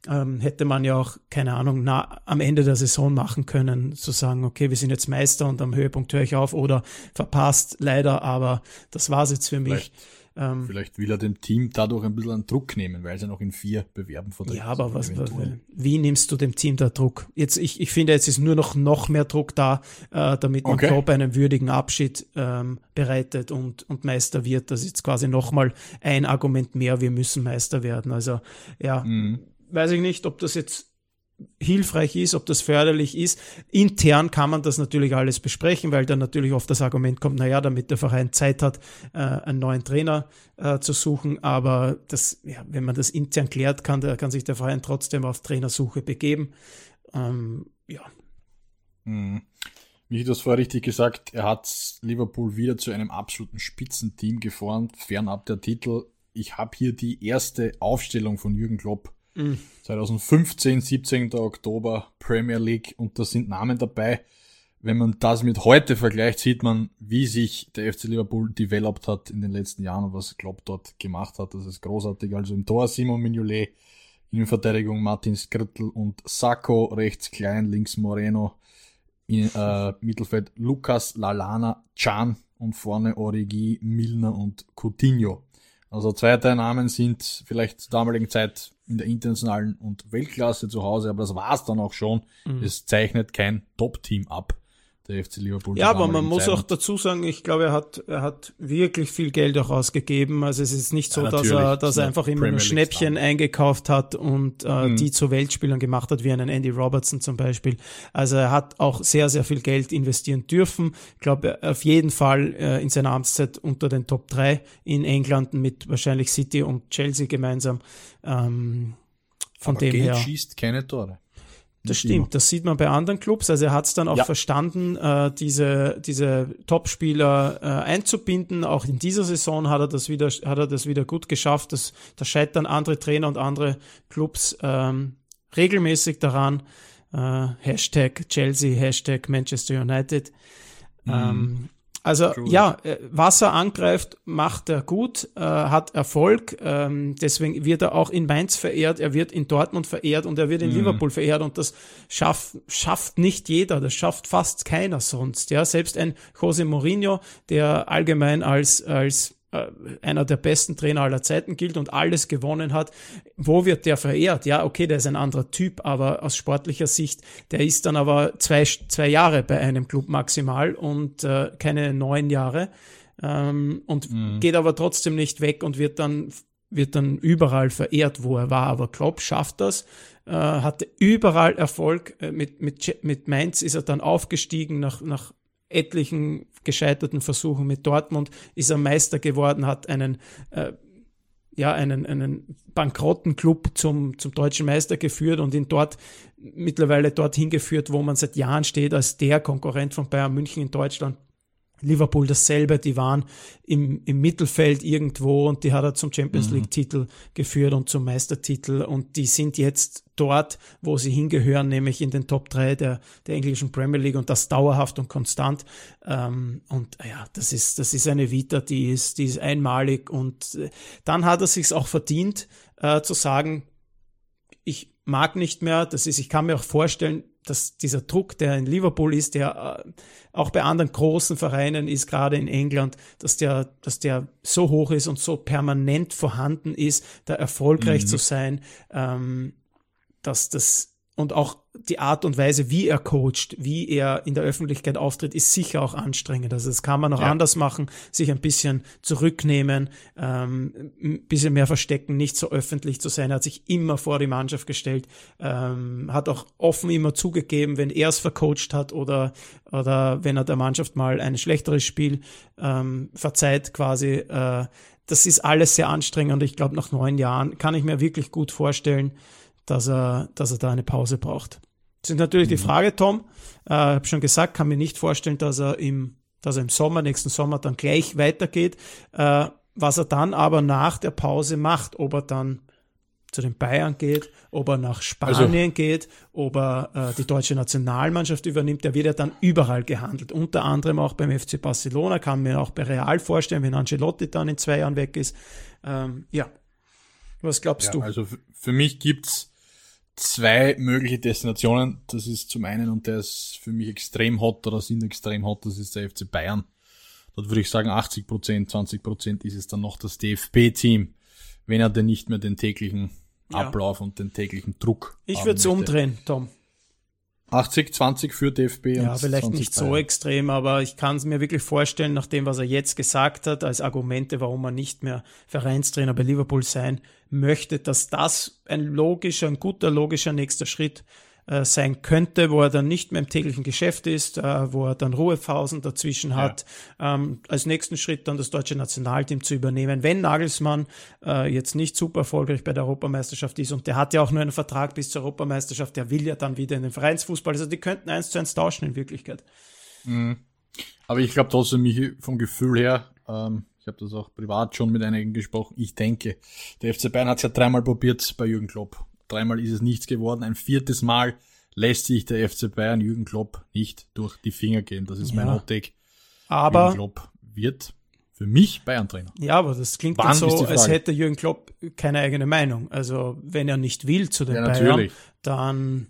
Ähm, hätte man ja auch, keine Ahnung, na, am Ende der Saison machen können, zu sagen, okay, wir sind jetzt Meister und am Höhepunkt höre ich auf oder verpasst, leider, aber das war's jetzt für mich. Vielleicht ähm, Vielleicht will er dem Team dadurch ein bisschen an Druck nehmen, weil sie noch in vier bewerben von der Ja, aber was, wie nimmst du dem Team da Druck? Jetzt, ich, ich finde, jetzt ist nur noch, noch mehr Druck da, äh, damit man okay. Klopp einen würdigen Abschied ähm, bereitet und, und Meister wird. Das ist jetzt quasi nochmal ein Argument mehr, wir müssen Meister werden. Also, ja, mhm. weiß ich nicht, ob das jetzt hilfreich ist, ob das förderlich ist. Intern kann man das natürlich alles besprechen, weil dann natürlich oft das Argument kommt, naja, damit der Verein Zeit hat, äh, einen neuen Trainer äh, zu suchen. Aber das, ja, wenn man das intern klärt, kann, der, kann sich der Verein trotzdem auf Trainersuche begeben. Ähm, ja. Mhm. Wie du vorher richtig gesagt, er hat Liverpool wieder zu einem absoluten Spitzenteam geformt, fernab der Titel. Ich habe hier die erste Aufstellung von Jürgen Klopp 2015, 17. Oktober, Premier League und da sind Namen dabei. Wenn man das mit heute vergleicht, sieht man, wie sich der FC Liverpool developed hat in den letzten Jahren und was Klopp dort gemacht hat. Das ist großartig. Also im Tor Simon Mignolet, in Verteidigung Martin Skrittel und Sacco, rechts Klein, links Moreno, in, äh, Mittelfeld Lukas, Lalana, Chan und vorne Origi, Milner und Coutinho. Also zwei der Namen sind vielleicht zur damaligen Zeit in der internationalen und Weltklasse zu Hause, aber das war's dann auch schon. Mhm. Es zeichnet kein Top-Team ab der FC Liverpool. Ja, aber man muss auch dazu sagen, ich glaube, er hat, er hat wirklich viel Geld auch ausgegeben. Also es ist nicht so, ja, dass er, dass er einfach immer nur Schnäppchen eingekauft hat und äh, mhm. die zu Weltspielern gemacht hat, wie einen Andy Robertson zum Beispiel. Also er hat auch sehr, sehr viel Geld investieren dürfen. Ich glaube, auf jeden Fall äh, in seiner Amtszeit unter den Top 3 in England mit wahrscheinlich City und Chelsea gemeinsam. Ähm, von aber dem Geld her. schießt keine Tore. Das stimmt, immer. das sieht man bei anderen Clubs. Also er hat es dann auch ja. verstanden, äh, diese, diese Topspieler äh, einzubinden. Auch in dieser Saison hat er das wieder, hat er das wieder gut geschafft. Das, da scheitern andere Trainer und andere Clubs ähm, regelmäßig daran. Äh, Hashtag Chelsea, Hashtag Manchester United. Mhm. Ähm, also True. ja, äh, Wasser angreift, macht er gut, äh, hat Erfolg. Ähm, deswegen wird er auch in Mainz verehrt, er wird in Dortmund verehrt und er wird in mhm. Liverpool verehrt. Und das schaff, schafft nicht jeder, das schafft fast keiner sonst. Ja, selbst ein Jose Mourinho, der allgemein als als einer der besten Trainer aller Zeiten gilt und alles gewonnen hat. Wo wird der verehrt? Ja, okay, der ist ein anderer Typ, aber aus sportlicher Sicht, der ist dann aber zwei, zwei Jahre bei einem Club maximal und äh, keine neun Jahre ähm, und mhm. geht aber trotzdem nicht weg und wird dann wird dann überall verehrt, wo er war. Aber Klopp schafft das, äh, hatte überall Erfolg. Äh, mit, mit, mit Mainz ist er dann aufgestiegen nach, nach etlichen gescheiterten Versuchen mit Dortmund ist er Meister geworden, hat einen äh, ja, einen, einen bankrotten Club zum, zum deutschen Meister geführt und ihn dort mittlerweile dorthin geführt, wo man seit Jahren steht als der Konkurrent von Bayern München in Deutschland. Liverpool dasselbe, die waren im, im Mittelfeld irgendwo und die hat er zum Champions mhm. League Titel geführt und zum Meistertitel und die sind jetzt dort, wo sie hingehören, nämlich in den Top 3 der, der englischen Premier League und das dauerhaft und konstant. Ähm, und ja, das ist, das ist eine Vita, die ist, die ist einmalig und äh, dann hat er sich auch verdient, äh, zu sagen, ich mag nicht mehr, das ist, ich kann mir auch vorstellen, dass dieser Druck, der in Liverpool ist, der äh, auch bei anderen großen Vereinen ist, gerade in England, dass der, dass der so hoch ist und so permanent vorhanden ist, da erfolgreich mhm. zu sein, ähm, dass das und auch die Art und Weise, wie er coacht, wie er in der Öffentlichkeit auftritt, ist sicher auch anstrengend. Also das kann man auch ja. anders machen, sich ein bisschen zurücknehmen, ähm, ein bisschen mehr verstecken, nicht so öffentlich zu sein. Er hat sich immer vor die Mannschaft gestellt, ähm, hat auch offen immer zugegeben, wenn er es vercoacht hat oder, oder wenn er der Mannschaft mal ein schlechteres Spiel ähm, verzeiht quasi. Äh, das ist alles sehr anstrengend und ich glaube, nach neun Jahren kann ich mir wirklich gut vorstellen, dass er, dass er da eine Pause braucht. Das ist natürlich mhm. die Frage, Tom. Äh, habe schon gesagt, kann mir nicht vorstellen, dass er im, dass er im Sommer, nächsten Sommer dann gleich weitergeht. Äh, was er dann aber nach der Pause macht, ob er dann zu den Bayern geht, ob er nach Spanien also, geht, ob er äh, die deutsche Nationalmannschaft übernimmt, der wird ja dann überall gehandelt. Unter anderem auch beim FC Barcelona, kann mir auch bei Real vorstellen, wenn Ancelotti dann in zwei Jahren weg ist. Ähm, ja, was glaubst ja, du? Also für mich gibt's zwei mögliche Destinationen. Das ist zum einen, und der ist für mich extrem hot oder sind extrem hot, das ist der FC Bayern. Dort würde ich sagen, 80 Prozent, 20 Prozent ist es dann noch das DFB-Team, wenn er denn nicht mehr den täglichen Ablauf ja. und den täglichen Druck. Ich würde es umdrehen, Tom. 80, 20 für DFB. Ja, vielleicht nicht so extrem, aber ich kann es mir wirklich vorstellen, nach dem, was er jetzt gesagt hat, als Argumente, warum er nicht mehr Vereinstrainer bei Liverpool sein möchte, dass das ein logischer, ein guter, logischer nächster Schritt äh, sein könnte, wo er dann nicht mehr im täglichen Geschäft ist, äh, wo er dann Ruhepausen dazwischen hat, ja. ähm, als nächsten Schritt dann das deutsche Nationalteam zu übernehmen, wenn Nagelsmann äh, jetzt nicht super erfolgreich bei der Europameisterschaft ist und der hat ja auch nur einen Vertrag bis zur Europameisterschaft, der will ja dann wieder in den Vereinsfußball, also die könnten eins zu eins tauschen in Wirklichkeit. Mhm. Aber ich glaube trotzdem, mich vom Gefühl her, ähm, ich habe das auch privat schon mit einigen gesprochen, ich denke, der FC Bayern hat es ja dreimal probiert bei Jürgen Klopp Dreimal ist es nichts geworden. Ein viertes Mal lässt sich der FC Bayern Jürgen Klopp nicht durch die Finger gehen. Das ist mein ja. Hot Aber Jürgen Klopp wird für mich Bayern-Trainer. Ja, aber das klingt dann so, als hätte Jürgen Klopp keine eigene Meinung. Also wenn er nicht will zu den ja, Bayern, dann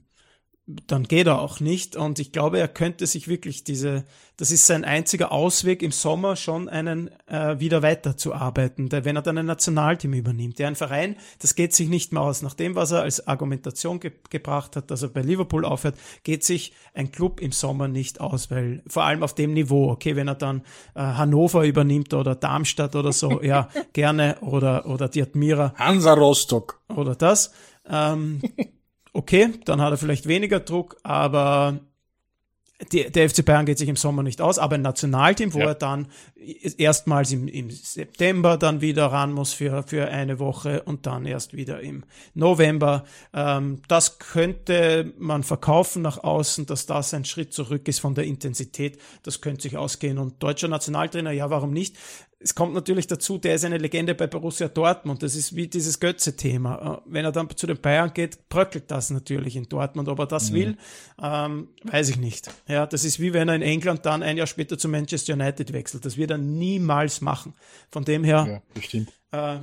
dann geht er auch nicht. Und ich glaube, er könnte sich wirklich diese, das ist sein einziger Ausweg im Sommer schon einen äh, wieder weiterzuarbeiten, wenn er dann ein Nationalteam übernimmt. Der ein Verein, das geht sich nicht mehr aus. Nach dem, was er als Argumentation ge gebracht hat, dass er bei Liverpool aufhört, geht sich ein Club im Sommer nicht aus, weil vor allem auf dem Niveau, okay, wenn er dann äh, Hannover übernimmt oder Darmstadt oder so, ja, gerne, oder, oder die Admira. Hansa Rostock. Oder das. Ähm, okay, dann hat er vielleicht weniger Druck, aber die, der FC Bayern geht sich im Sommer nicht aus, aber ein Nationalteam, wo ja. er dann erstmals im, im September dann wieder ran muss für, für eine Woche und dann erst wieder im November. Ähm, das könnte man verkaufen nach außen, dass das ein Schritt zurück ist von der Intensität. Das könnte sich ausgehen. Und deutscher Nationaltrainer, ja, warum nicht? Es kommt natürlich dazu, der ist eine Legende bei Borussia Dortmund. Das ist wie dieses Götze-Thema. Äh, wenn er dann zu den Bayern geht, bröckelt das natürlich in Dortmund. Ob er das mhm. will, ähm, weiß ich nicht. Ja, das ist wie wenn er in England dann ein Jahr später zu Manchester United wechselt. Das wird er niemals machen. Von dem her ja, äh,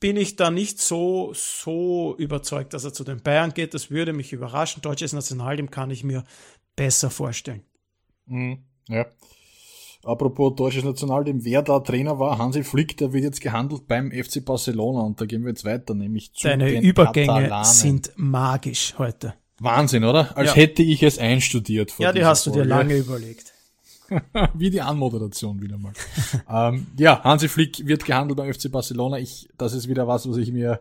bin ich da nicht so, so überzeugt, dass er zu den Bayern geht. Das würde mich überraschen. Deutsches Nationalteam kann ich mir besser vorstellen. Mhm. Ja. Apropos deutsches Nationalteam, wer da Trainer war, Hansi Flick, der wird jetzt gehandelt beim FC Barcelona und da gehen wir jetzt weiter, nämlich zu Deine den Übergänge Katalanen. sind magisch heute. Wahnsinn, oder? Als ja. hätte ich es einstudiert. ja, die hast Folge. du dir lange überlegt. Wie die Anmoderation wieder mal. ähm, ja, Hansi Flick wird gehandelt beim FC Barcelona. Ich, das ist wieder was, was ich mir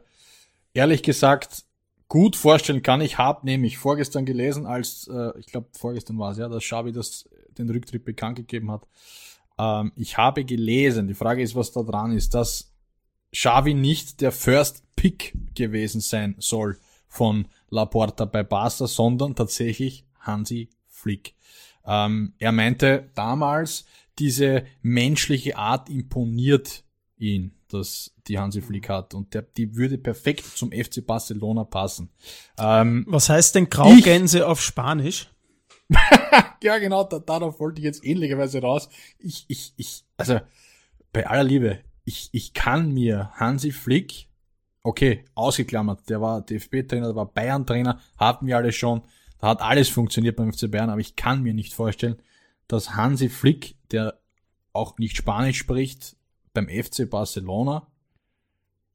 ehrlich gesagt gut vorstellen kann. Ich habe nämlich vorgestern gelesen, als, äh, ich glaube vorgestern war es ja, dass Xavi das den Rücktritt bekannt gegeben hat. Ähm, ich habe gelesen, die Frage ist, was da dran ist, dass Xavi nicht der First Pick gewesen sein soll von Laporta bei Barca, sondern tatsächlich Hansi Flick. Ähm, er meinte damals, diese menschliche Art imponiert ihn, dass die Hansi Flick hat und der, die würde perfekt zum FC Barcelona passen. Ähm, Was heißt denn Graugänse ich, auf Spanisch? ja, genau, da, darauf wollte ich jetzt ähnlicherweise raus. Ich, ich, ich, also bei aller Liebe, ich, ich kann mir Hansi Flick, okay, ausgeklammert, der war DFB-Trainer, der war Bayern-Trainer, hatten wir alle schon, da hat alles funktioniert beim FC Bayern, aber ich kann mir nicht vorstellen, dass Hansi Flick, der auch nicht Spanisch spricht, beim FC Barcelona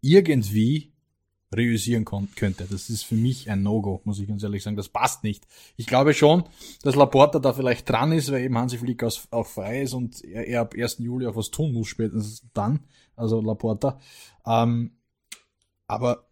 irgendwie reüssieren könnte. Das ist für mich ein No-Go, muss ich ganz ehrlich sagen. Das passt nicht. Ich glaube schon, dass Laporta da vielleicht dran ist, weil eben Hansi Flick auch frei ist und er, er ab 1. Juli auch was tun muss, spätestens dann. Also Laporta. Ähm, aber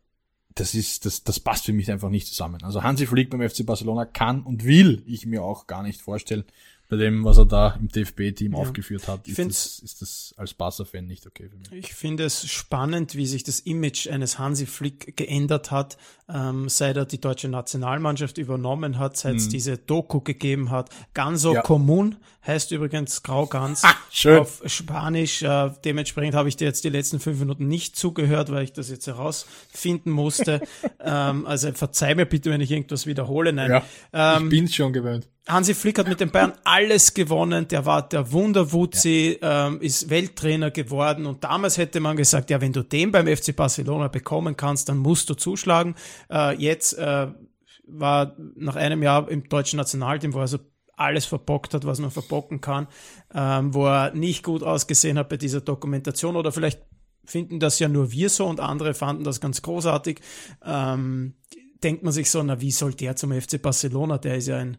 das ist, das, das passt für mich einfach nicht zusammen. Also Hansi Flick beim FC Barcelona kann und will ich mir auch gar nicht vorstellen, bei dem, was er da im DFB-Team ja. aufgeführt hat, ist das, ist das als Barca-Fan nicht okay für mich. Ich finde es spannend, wie sich das Image eines Hansi Flick geändert hat, ähm, seit er die deutsche Nationalmannschaft übernommen hat, seit es mhm. diese Doku gegeben hat. Ganso ja. Común heißt übrigens Graugans ah, schön. auf Spanisch. Äh, dementsprechend habe ich dir jetzt die letzten fünf Minuten nicht zugehört, weil ich das jetzt herausfinden musste. ähm, also verzeih mir bitte, wenn ich irgendwas wiederhole. Nein. Ja, ähm, ich bin's schon gewöhnt. Hansi Flick hat mit den Bayern alles gewonnen. Der war der Wunderwutzi, ja. ähm, ist Welttrainer geworden. Und damals hätte man gesagt, ja, wenn du den beim FC Barcelona bekommen kannst, dann musst du zuschlagen. Äh, jetzt äh, war nach einem Jahr im deutschen Nationalteam, wo er so alles verbockt hat, was man verbocken kann, ähm, wo er nicht gut ausgesehen hat bei dieser Dokumentation oder vielleicht finden das ja nur wir so und andere fanden das ganz großartig. Ähm, denkt man sich so, na, wie soll der zum FC Barcelona? Der ist ja ein,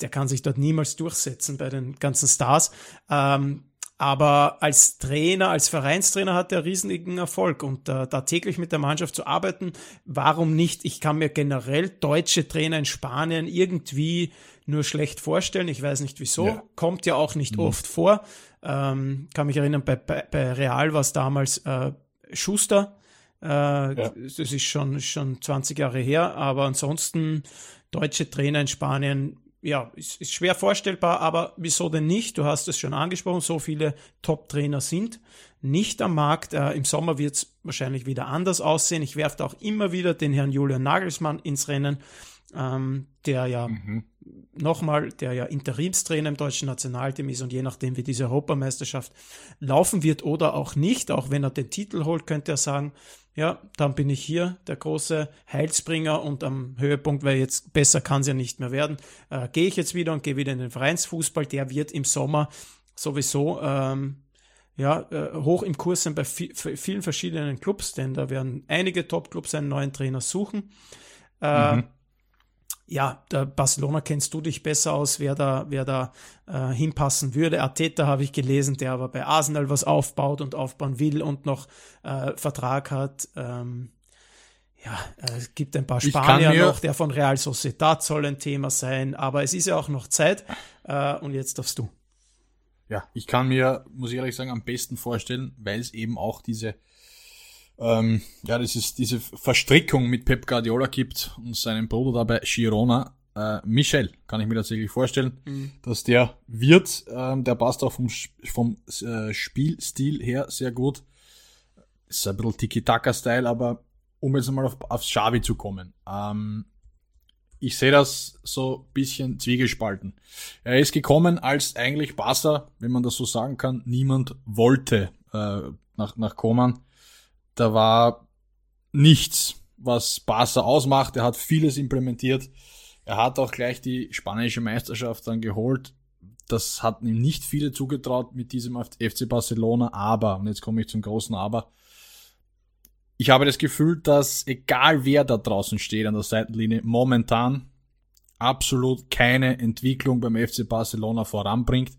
der kann sich dort niemals durchsetzen bei den ganzen Stars. Ähm, aber als Trainer, als Vereinstrainer hat er riesigen Erfolg und äh, da täglich mit der Mannschaft zu arbeiten, warum nicht? Ich kann mir generell deutsche Trainer in Spanien irgendwie nur schlecht vorstellen. Ich weiß nicht wieso. Ja. Kommt ja auch nicht mhm. oft vor. Ähm, kann mich erinnern, bei, bei, bei Real war es damals äh, Schuster, äh, ja. Das ist schon, schon 20 Jahre her, aber ansonsten deutsche Trainer in Spanien, ja, ist, ist schwer vorstellbar, aber wieso denn nicht? Du hast es schon angesprochen, so viele Top-Trainer sind nicht am Markt. Äh, Im Sommer wird es wahrscheinlich wieder anders aussehen. Ich werfe auch immer wieder den Herrn Julian Nagelsmann ins Rennen, ähm, der ja mhm. nochmal, der ja Interimstrainer im deutschen Nationalteam ist und je nachdem, wie diese Europameisterschaft laufen wird oder auch nicht, auch wenn er den Titel holt, könnte er sagen, ja, dann bin ich hier der große Heilsbringer und am Höhepunkt, weil jetzt besser kann es ja nicht mehr werden, äh, gehe ich jetzt wieder und gehe wieder in den Vereinsfußball. Der wird im Sommer sowieso ähm, ja, äh, hoch im Kurs sein bei vielen verschiedenen Clubs, denn da werden einige Top-Clubs einen neuen Trainer suchen. Äh, mhm ja, der Barcelona kennst du dich besser aus, wer da, wer da äh, hinpassen würde. Arteta habe ich gelesen, der aber bei Arsenal was aufbaut und aufbauen will und noch äh, Vertrag hat. Ähm, ja, äh, es gibt ein paar Spanier noch, der von Real Sociedad soll ein Thema sein, aber es ist ja auch noch Zeit äh, und jetzt darfst du. Ja, ich kann mir, muss ich ehrlich sagen, am besten vorstellen, weil es eben auch diese ähm, ja, das ist diese Verstrickung mit Pep Guardiola gibt und seinem Bruder dabei Girona. Äh, Michel, kann ich mir tatsächlich vorstellen, mhm. dass der wird, ähm, der passt auch vom, vom äh, Spielstil her sehr gut. Ist ein bisschen Tiki-Taka-Style, aber um jetzt mal auf, aufs Xavi zu kommen. Ähm, ich sehe das so ein bisschen zwiegespalten. Er ist gekommen, als eigentlich Barca, wenn man das so sagen kann, niemand wollte äh, nach, nach Koman da war nichts, was Barca ausmacht. Er hat vieles implementiert. Er hat auch gleich die spanische Meisterschaft dann geholt. Das hat ihm nicht viele zugetraut mit diesem FC Barcelona, aber, und jetzt komme ich zum großen Aber, ich habe das Gefühl, dass egal wer da draußen steht an der Seitenlinie, momentan absolut keine Entwicklung beim FC Barcelona voranbringt,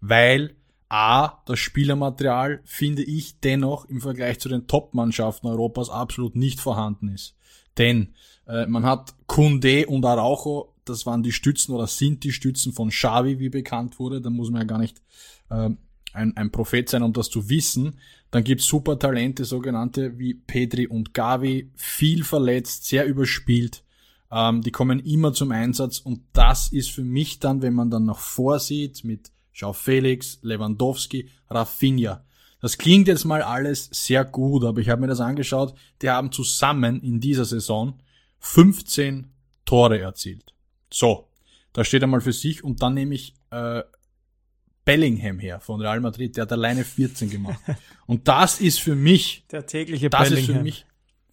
weil A, das Spielermaterial, finde ich, dennoch im Vergleich zu den Top-Mannschaften Europas absolut nicht vorhanden ist. Denn äh, man hat Kunde und Araujo, das waren die Stützen oder sind die Stützen von Xavi, wie bekannt wurde. Da muss man ja gar nicht äh, ein, ein Prophet sein, um das zu wissen. Dann gibt's super Talente, sogenannte wie Pedri und Gavi, viel verletzt, sehr überspielt. Ähm, die kommen immer zum Einsatz und das ist für mich dann, wenn man dann noch vorsieht mit Schau Felix, Lewandowski, Rafinha. Das klingt jetzt mal alles sehr gut, aber ich habe mir das angeschaut. Die haben zusammen in dieser Saison 15 Tore erzielt. So, da steht einmal für sich und dann nehme ich äh, Bellingham her von Real Madrid, der hat alleine 14 gemacht. Und das ist für mich der tägliche das Bellingham. Ist für mich,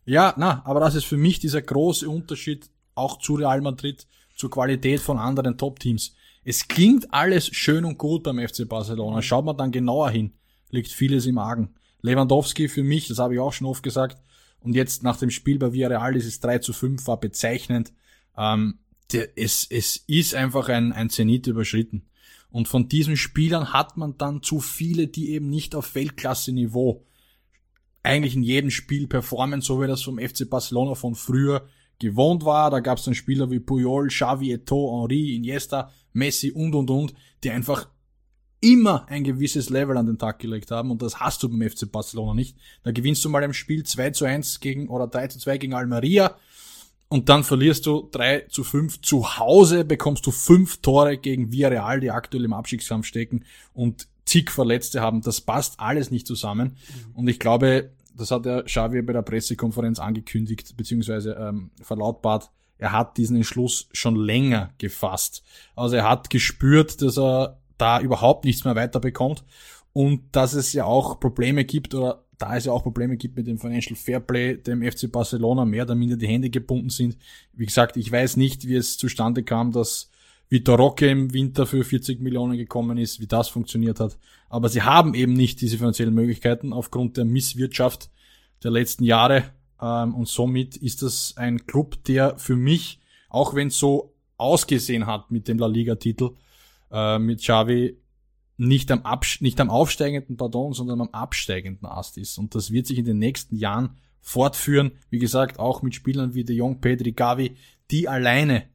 ja, na, aber das ist für mich dieser große Unterschied auch zu Real Madrid, zur Qualität von anderen Top-Teams. Es klingt alles schön und gut beim FC Barcelona. Schaut man dann genauer hin, liegt vieles im Argen. Lewandowski für mich, das habe ich auch schon oft gesagt, und jetzt nach dem Spiel bei Villarreal, dieses 3 zu 5 war bezeichnend. Ähm, der, es, es ist einfach ein, ein Zenit überschritten. Und von diesen Spielern hat man dann zu viele, die eben nicht auf Weltklasse-Niveau eigentlich in jedem Spiel performen, so wie das vom FC Barcelona von früher gewohnt war. Da gab es dann Spieler wie Puyol, Xavi, Eto'o, Henri, Iniesta, Messi und und und, die einfach immer ein gewisses Level an den Tag gelegt haben und das hast du beim FC Barcelona nicht. Da gewinnst du mal im Spiel 2 zu 1 gegen oder 3 zu 2 gegen Almeria und dann verlierst du 3 zu 5 zu Hause, bekommst du 5 Tore gegen Villarreal, die aktuell im Abstiegskampf stecken und zig Verletzte haben. Das passt alles nicht zusammen mhm. und ich glaube, das hat der Xavi bei der Pressekonferenz angekündigt, beziehungsweise ähm, verlautbart, er hat diesen Entschluss schon länger gefasst. Also er hat gespürt, dass er da überhaupt nichts mehr weiterbekommt und dass es ja auch Probleme gibt oder da es ja auch Probleme gibt mit dem Financial Fairplay, dem FC Barcelona mehr oder minder die Hände gebunden sind. Wie gesagt, ich weiß nicht, wie es zustande kam, dass Vitor Roque im Winter für 40 Millionen gekommen ist, wie das funktioniert hat. Aber sie haben eben nicht diese finanziellen Möglichkeiten aufgrund der Misswirtschaft der letzten Jahre. Ähm, und somit ist das ein Club, der für mich, auch wenn es so ausgesehen hat mit dem La Liga-Titel, äh, mit Xavi nicht am, Abs nicht am aufsteigenden, pardon, sondern am absteigenden Ast ist. Und das wird sich in den nächsten Jahren fortführen. Wie gesagt, auch mit Spielern wie De Jong, Pedri, Gavi, die alleine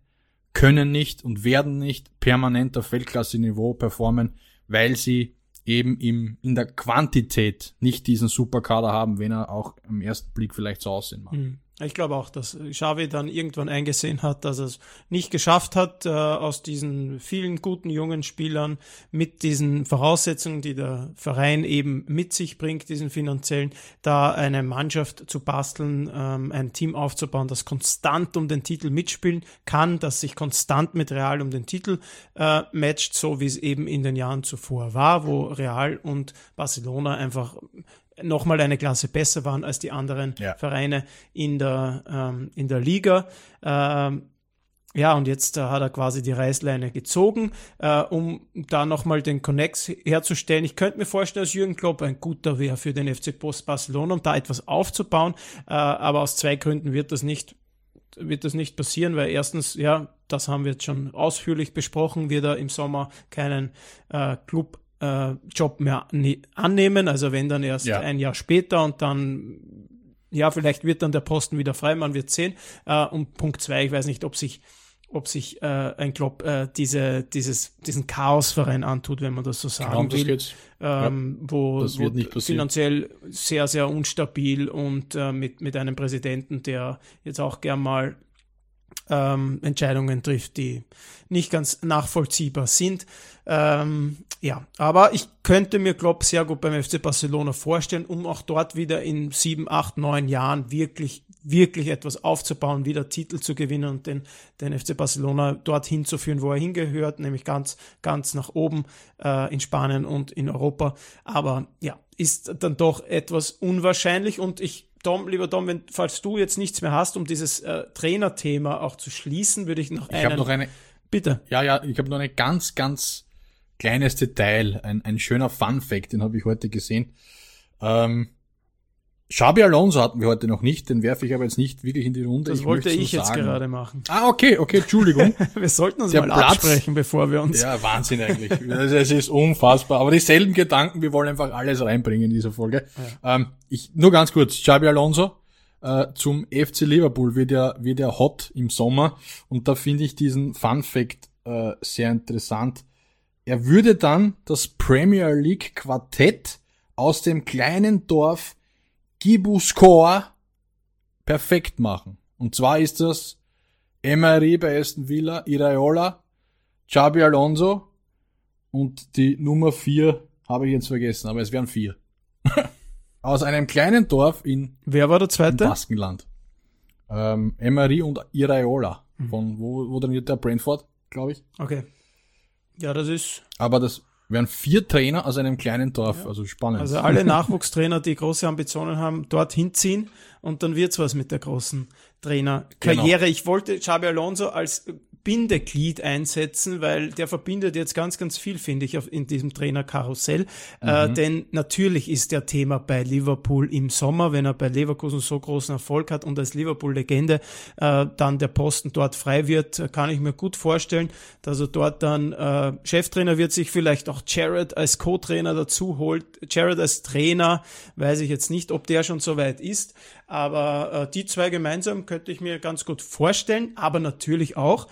können nicht und werden nicht permanent auf Weltklasse-Niveau performen, weil sie eben im, in der Quantität nicht diesen Superkader haben, wenn er auch im ersten Blick vielleicht so aussehen mag. Mhm. Ich glaube auch, dass Xavi dann irgendwann eingesehen hat, dass er es nicht geschafft hat, äh, aus diesen vielen guten jungen Spielern mit diesen Voraussetzungen, die der Verein eben mit sich bringt, diesen finanziellen, da eine Mannschaft zu basteln, ähm, ein Team aufzubauen, das konstant um den Titel mitspielen kann, das sich konstant mit Real um den Titel äh, matcht, so wie es eben in den Jahren zuvor war, wo Real und Barcelona einfach nochmal eine Klasse besser waren als die anderen ja. Vereine in der, ähm, in der Liga. Ähm, ja, und jetzt äh, hat er quasi die Reißleine gezogen, äh, um da nochmal den Connex herzustellen. Ich könnte mir vorstellen, dass Jürgen Klopp ein guter wäre für den FC Post Barcelona, um da etwas aufzubauen. Äh, aber aus zwei Gründen wird das nicht wird das nicht passieren, weil erstens, ja, das haben wir jetzt schon ausführlich besprochen, wird er im Sommer keinen äh, Club äh, Job mehr annehmen, also wenn dann erst ja. ein Jahr später und dann ja, vielleicht wird dann der Posten wieder frei, man wird sehen. Äh, und Punkt zwei, ich weiß nicht, ob sich ob sich äh, ein Club äh, diese, dieses, diesen Chaosverein antut, wenn man das so sagen genau, will, ähm, ja, wo, wo finanziell sehr, sehr unstabil und äh, mit, mit einem Präsidenten, der jetzt auch gern mal ähm, Entscheidungen trifft, die nicht ganz nachvollziehbar sind. Ähm, ja, aber ich könnte mir Klopp sehr gut beim FC Barcelona vorstellen, um auch dort wieder in sieben, acht, neun Jahren wirklich, wirklich etwas aufzubauen, wieder Titel zu gewinnen und den, den FC Barcelona dorthin zu führen, wo er hingehört, nämlich ganz, ganz nach oben äh, in Spanien und in Europa. Aber ja, ist dann doch etwas unwahrscheinlich und ich Tom, lieber Tom, wenn, falls du jetzt nichts mehr hast, um dieses äh, Trainerthema auch zu schließen, würde ich noch einen. Ich habe noch eine. Bitte. Ja, ja, ich habe noch ein ganz, ganz kleines Detail, ein, ein schöner Fun Fact, den habe ich heute gesehen. Ähm, Xabi Alonso hatten wir heute noch nicht, den werfe ich aber jetzt nicht wirklich in die Runde. Das ich wollte ich jetzt sagen. gerade machen. Ah, okay, okay, Entschuldigung. wir sollten uns Der mal Platz, absprechen, bevor wir uns... Ja, Wahnsinn eigentlich. es ist unfassbar. Aber dieselben Gedanken, wir wollen einfach alles reinbringen in dieser Folge. Ja. Ähm, ich, nur ganz kurz, Xabi Alonso äh, zum FC Liverpool wird ja, wird ja hot im Sommer und da finde ich diesen Fun Fact äh, sehr interessant er würde dann das Premier League Quartett aus dem kleinen Dorf Gibuskor perfekt machen. Und zwar ist das Emery bei Aston Villa, Iraola, Xabi Alonso und die Nummer vier habe ich jetzt vergessen, aber es wären vier. Aus einem kleinen Dorf in Wer war der zweite? Baskenland. Ähm, Emery und Iraola. Mhm. Von wo, wo trainiert der Brentford, glaube ich. Okay. Ja, das ist. Aber das wären vier Trainer aus einem kleinen Dorf, ja. also spannend. Also alle Nachwuchstrainer, die große Ambitionen haben, dorthin ziehen und dann wird's was mit der großen Trainerkarriere. Genau. Ich wollte Xabi Alonso als Bindeglied einsetzen, weil der verbindet jetzt ganz, ganz viel, finde ich, in diesem Trainerkarussell. Äh, mhm. Äh, denn natürlich ist der Thema bei Liverpool im Sommer, wenn er bei Leverkusen so großen Erfolg hat und als Liverpool-Legende äh, dann der Posten dort frei wird, kann ich mir gut vorstellen, dass er dort dann äh, Cheftrainer wird, sich vielleicht auch Jared als Co-Trainer dazu holt. Jared als Trainer, weiß ich jetzt nicht, ob der schon so weit ist, aber äh, die zwei gemeinsam könnte ich mir ganz gut vorstellen, aber natürlich auch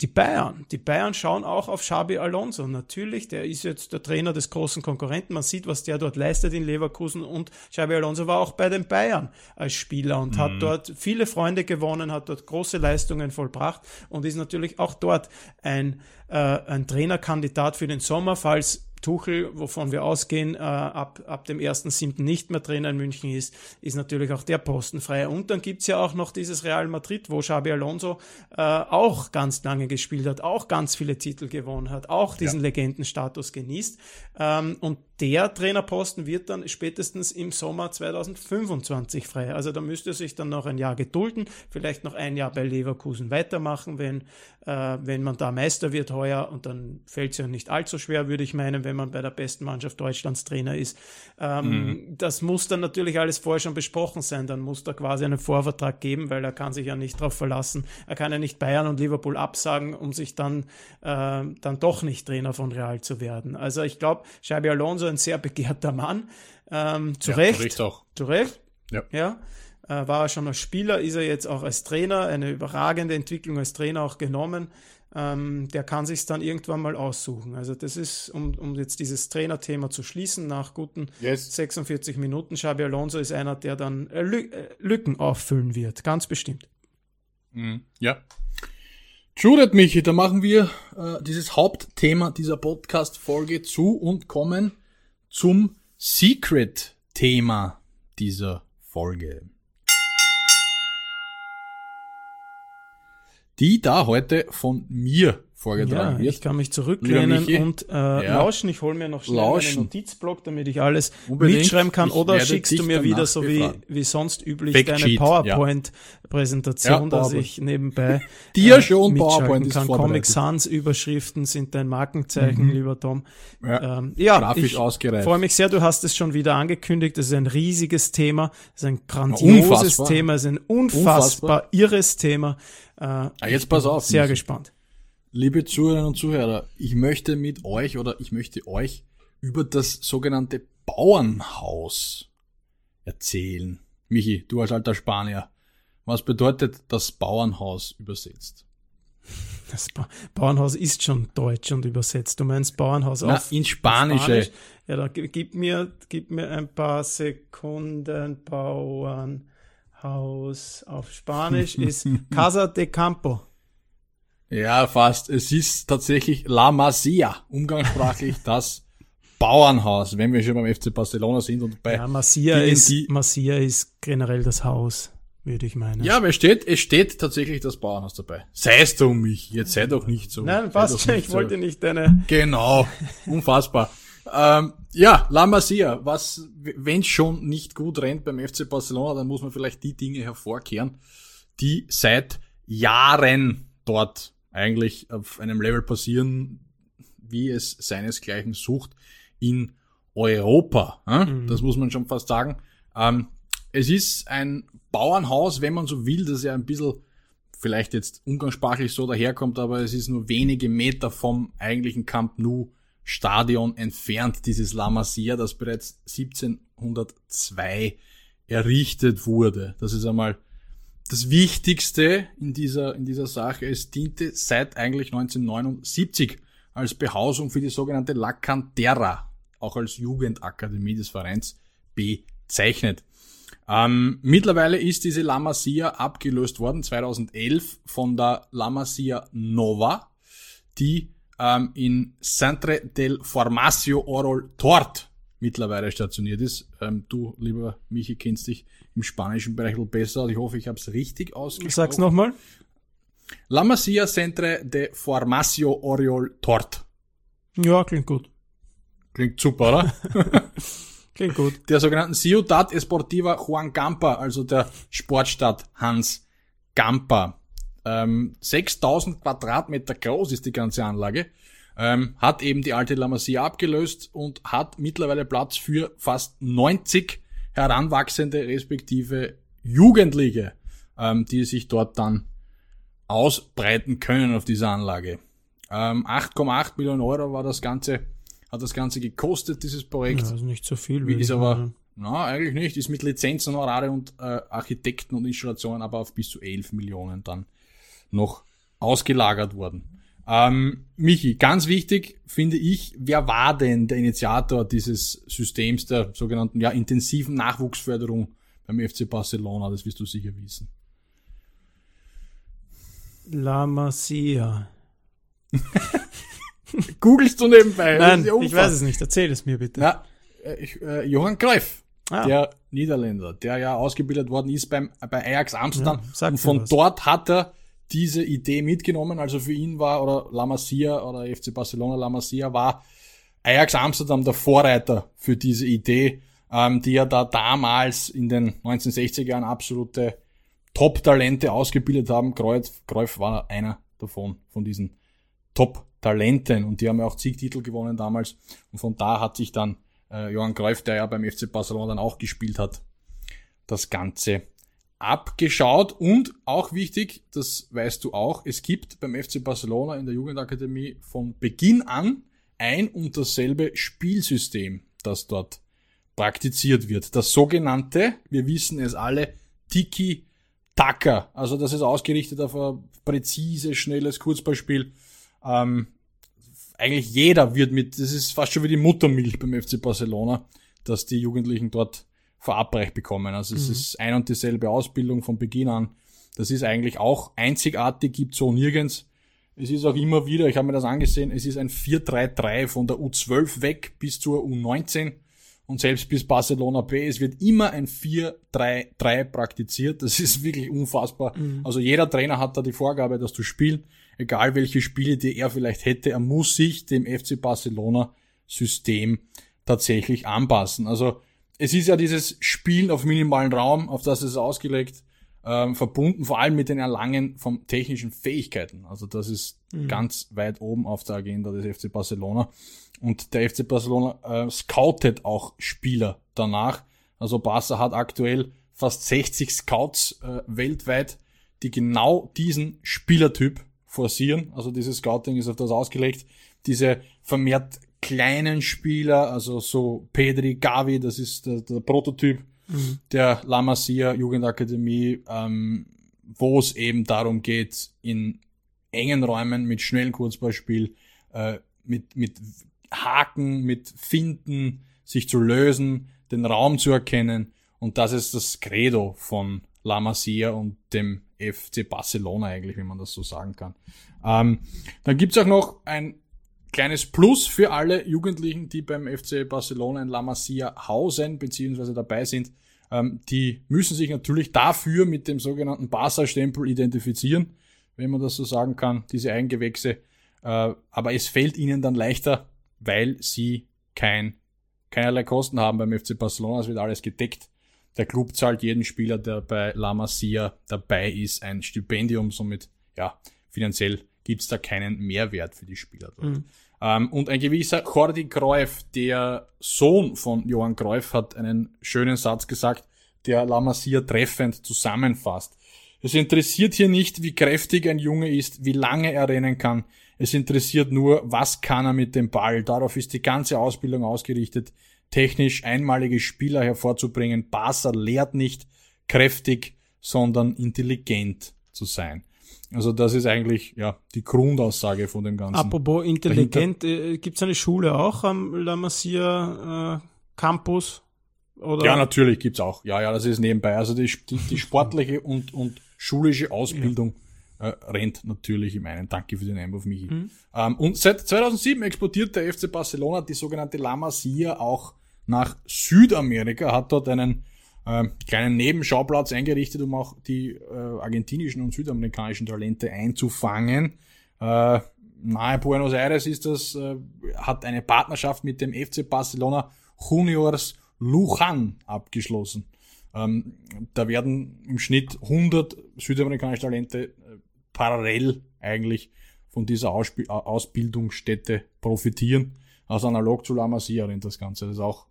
die Bayern. Die Bayern schauen auch auf Xabi Alonso. Natürlich, der ist jetzt der Trainer des großen Konkurrenten. Man sieht, was der dort leistet in Leverkusen und Xabi Alonso war auch bei den Bayern als Spieler und mhm. hat dort viele Freunde gewonnen, hat dort große Leistungen vollbracht und ist natürlich auch dort ein, äh, ein Trainerkandidat für den Sommer, falls Tuchel, wovon wir ausgehen, äh, ab, ab dem 1.7. nicht mehr Trainer in München ist, ist natürlich auch der Posten frei. Und dann gibt's ja auch noch dieses Real Madrid, wo Xabi Alonso äh, auch ganz lange gespielt hat, auch ganz viele Titel gewonnen hat, auch diesen ja. Legendenstatus genießt. Ähm, und der Trainerposten wird dann spätestens im Sommer 2025 frei. Also da müsste er sich dann noch ein Jahr gedulden, vielleicht noch ein Jahr bei Leverkusen weitermachen, wenn, äh, wenn man da Meister wird heuer und dann fällt es ja nicht allzu schwer, würde ich meinen, wenn man bei der besten Mannschaft Deutschlands Trainer ist. Ähm, mhm. Das muss dann natürlich alles vorher schon besprochen sein. Dann muss da quasi einen Vorvertrag geben, weil er kann sich ja nicht darauf verlassen. Er kann ja nicht Bayern und Liverpool absagen, um sich dann, äh, dann doch nicht Trainer von Real zu werden. Also ich glaube, Xabi Alonso also ein sehr begehrter Mann. Ähm, zu ja, Recht. Zu Recht auch. Zu Recht. Ja. ja. Äh, war er schon als Spieler, ist er jetzt auch als Trainer, eine überragende Entwicklung als Trainer auch genommen. Ähm, der kann sich dann irgendwann mal aussuchen. Also das ist, um, um jetzt dieses Trainerthema zu schließen, nach guten yes. 46 Minuten, Xabi Alonso ist einer, der dann äh, Lü äh, Lücken auffüllen wird, ganz bestimmt. Mhm. Ja. Judith Michi, da machen wir äh, dieses Hauptthema dieser Podcast-Folge zu und kommen zum Secret-Thema dieser Folge. Die da heute von mir vorgetragen ja, wird. Ich kann mich zurücklehnen und äh, ja. lauschen. Ich hole mir noch schnell lauschen. einen Notizblock, damit ich alles Unbedingt. mitschreiben kann. Ich Oder schickst du mir wieder, so wie, wie sonst üblich, Fact deine PowerPoint-Präsentation, ja. dass ich nebenbei dir äh, schon PowerPoint kann. Comic Sans Überschriften sind dein Markenzeichen, mhm. lieber Tom. Ja, ähm, Grafisch ich ausgereift. freue mich sehr. Du hast es schon wieder angekündigt. Das ist ein riesiges Thema. Das ist ein grandioses Thema. Das ist ein unfassbar, unfassbar. irres Thema. Äh, ah, jetzt pass auf. Sehr gespannt. Liebe Zuhörerinnen und Zuhörer, ich möchte mit euch oder ich möchte euch über das sogenannte Bauernhaus erzählen. Michi, du als alter Spanier, was bedeutet das Bauernhaus übersetzt? Das ba Bauernhaus ist schon deutsch und übersetzt. Du meinst Bauernhaus Na, auf in Spanische. Spanisch? Ja, da gib mir, gib mir ein paar Sekunden. Bauernhaus auf Spanisch ist Casa de Campo. Ja, fast. Es ist tatsächlich La Masia, umgangssprachlich das Bauernhaus, wenn wir schon beim FC Barcelona sind und bei ja, Masia ist, Masia ist generell das Haus, würde ich meinen. Ja, aber es steht, es steht tatsächlich das Bauernhaus dabei. Sei es um mich, jetzt sei doch nicht so. Nein, passt schon, ich so. wollte nicht deine. Genau, unfassbar. ähm, ja, La Masia, was, wenn schon nicht gut rennt beim FC Barcelona, dann muss man vielleicht die Dinge hervorkehren, die seit Jahren dort eigentlich auf einem Level passieren, wie es seinesgleichen sucht in Europa. Mhm. Das muss man schon fast sagen. Ähm, es ist ein Bauernhaus, wenn man so will, das ja ein bisschen vielleicht jetzt umgangssprachlich so daherkommt, aber es ist nur wenige Meter vom eigentlichen Camp Nou Stadion entfernt, dieses La Masia, das bereits 1702 errichtet wurde. Das ist einmal das Wichtigste in dieser, in dieser Sache, es diente seit eigentlich 1979 als Behausung für die sogenannte La Cantera, auch als Jugendakademie des Vereins, bezeichnet. Ähm, mittlerweile ist diese La Masia abgelöst worden, 2011, von der La Masia Nova, die ähm, in Centre del Formacio Orol Tort mittlerweile stationiert ist. Ähm, du, lieber Michi, kennst dich im spanischen Bereich besser. Ich hoffe, ich habe es richtig ausgesprochen. Sag's nochmal. La Masia Centre de Formacio Oriol Tort. Ja, klingt gut. Klingt super, oder? klingt gut. Der sogenannten Ciudad Esportiva Juan Gampa, also der Sportstadt Hans Gampa. Ähm, 6000 Quadratmeter groß ist die ganze Anlage. Ähm, hat eben die alte La Masia abgelöst und hat mittlerweile Platz für fast 90 heranwachsende respektive Jugendliche, ähm, die sich dort dann ausbreiten können auf dieser Anlage. 8,8 ähm, Millionen Euro war das Ganze, hat das Ganze gekostet, dieses Projekt. Ja, also nicht so viel. Wie ist aber, na, eigentlich nicht, ist mit Lizenzen, Honorare und äh, Architekten und Installationen aber auf bis zu 11 Millionen dann noch ausgelagert worden. Ähm, Michi, ganz wichtig finde ich, wer war denn der Initiator dieses Systems der sogenannten ja, intensiven Nachwuchsförderung beim FC Barcelona? Das wirst du sicher wissen. La Masia. Googlest du nebenbei? Nein, ja ich weiß es nicht. Erzähl es mir bitte. Ja, äh, ich, äh, Johann Greif, ah. der Niederländer, der ja ausgebildet worden ist beim, bei Ajax Amsterdam. Ja, und von dort hat er diese Idee mitgenommen. Also für ihn war, oder La Masia oder FC Barcelona La Masia war Ajax Amsterdam der Vorreiter für diese Idee, ähm, die ja da damals in den 1960er Jahren absolute Top-Talente ausgebildet haben. Kreuz, Kreuz war einer davon, von diesen Top-Talenten. Und die haben ja auch Siegtitel gewonnen damals. Und von da hat sich dann äh, Johann Kreuf, der ja beim FC Barcelona dann auch gespielt hat, das Ganze abgeschaut. Und auch wichtig, das weißt du auch, es gibt beim FC Barcelona in der Jugendakademie von Beginn an ein und dasselbe Spielsystem, das dort praktiziert wird. Das sogenannte, wir wissen es alle, Tiki Taka. Also das ist ausgerichtet auf ein präzise, schnelles Kurzballspiel. Ähm, eigentlich jeder wird mit, das ist fast schon wie die Muttermilch beim FC Barcelona, dass die Jugendlichen dort verabreicht bekommen. Also es mhm. ist ein und dieselbe Ausbildung von Beginn an. Das ist eigentlich auch einzigartig, gibt so nirgends. Es ist auch immer wieder, ich habe mir das angesehen, es ist ein 4-3-3 von der U12 weg bis zur U19 und selbst bis Barcelona B. Es wird immer ein 4-3-3 praktiziert. Das ist wirklich unfassbar. Mhm. Also jeder Trainer hat da die Vorgabe, dass du spielen, egal welche Spiele, die er vielleicht hätte, er muss sich dem FC Barcelona System tatsächlich anpassen. Also es ist ja dieses Spielen auf minimalen Raum, auf das ist ausgelegt, ähm, verbunden vor allem mit den Erlangen von technischen Fähigkeiten. Also das ist mhm. ganz weit oben auf der Agenda des FC Barcelona. Und der FC Barcelona äh, scoutet auch Spieler danach. Also Barca hat aktuell fast 60 Scouts äh, weltweit, die genau diesen Spielertyp forcieren. Also dieses Scouting ist auf das ausgelegt. Diese vermehrt kleinen Spieler, also so Pedri, Gavi, das ist der, der Prototyp mhm. der La Masia Jugendakademie, ähm, wo es eben darum geht, in engen Räumen mit schnellen Kurzballspiel, äh, mit, mit Haken, mit Finden, sich zu lösen, den Raum zu erkennen. Und das ist das Credo von La Masia und dem FC Barcelona eigentlich, wenn man das so sagen kann. Ähm, dann gibt's auch noch ein kleines Plus für alle Jugendlichen, die beim FC Barcelona in La Masia hausen bzw. dabei sind. Ähm, die müssen sich natürlich dafür mit dem sogenannten Barca-Stempel identifizieren, wenn man das so sagen kann, diese Eigengewächse. Äh, aber es fällt ihnen dann leichter, weil sie kein, keinerlei Kosten haben beim FC Barcelona. Es wird alles gedeckt. Der Club zahlt jeden Spieler, der bei La Masia dabei ist, ein Stipendium. Somit, ja, finanziell gibt's da keinen Mehrwert für die Spieler dort. Mhm. Ähm, und ein gewisser Jordi Cruyff, der Sohn von Johann Cruyff, hat einen schönen Satz gesagt, der La Masia treffend zusammenfasst. Es interessiert hier nicht, wie kräftig ein Junge ist, wie lange er rennen kann. Es interessiert nur, was kann er mit dem Ball. Darauf ist die ganze Ausbildung ausgerichtet, technisch einmalige Spieler hervorzubringen. Barca lehrt nicht kräftig, sondern intelligent zu sein. Also das ist eigentlich ja die Grundaussage von dem Ganzen. Apropos intelligent, äh, gibt es eine Schule auch am La Masia äh, Campus? Oder? Ja, natürlich gibt's auch. Ja, ja, das ist nebenbei. Also die, die, die sportliche und, und schulische Ausbildung ja. äh, rennt natürlich im einen. Danke für den Einwurf, Michi. Mhm. Ähm, und seit 2007 exportiert der FC Barcelona die sogenannte La Masia auch nach Südamerika, hat dort einen äh, kleinen Nebenschauplatz eingerichtet, um auch die äh, argentinischen und südamerikanischen Talente einzufangen. Äh, nahe Buenos Aires ist das, äh, hat eine Partnerschaft mit dem FC Barcelona Juniors Lujan abgeschlossen. Ähm, da werden im Schnitt 100 südamerikanische Talente äh, parallel eigentlich von dieser Ausp Ausbildungsstätte profitieren. Also analog zu La Masia das Ganze. Das ist auch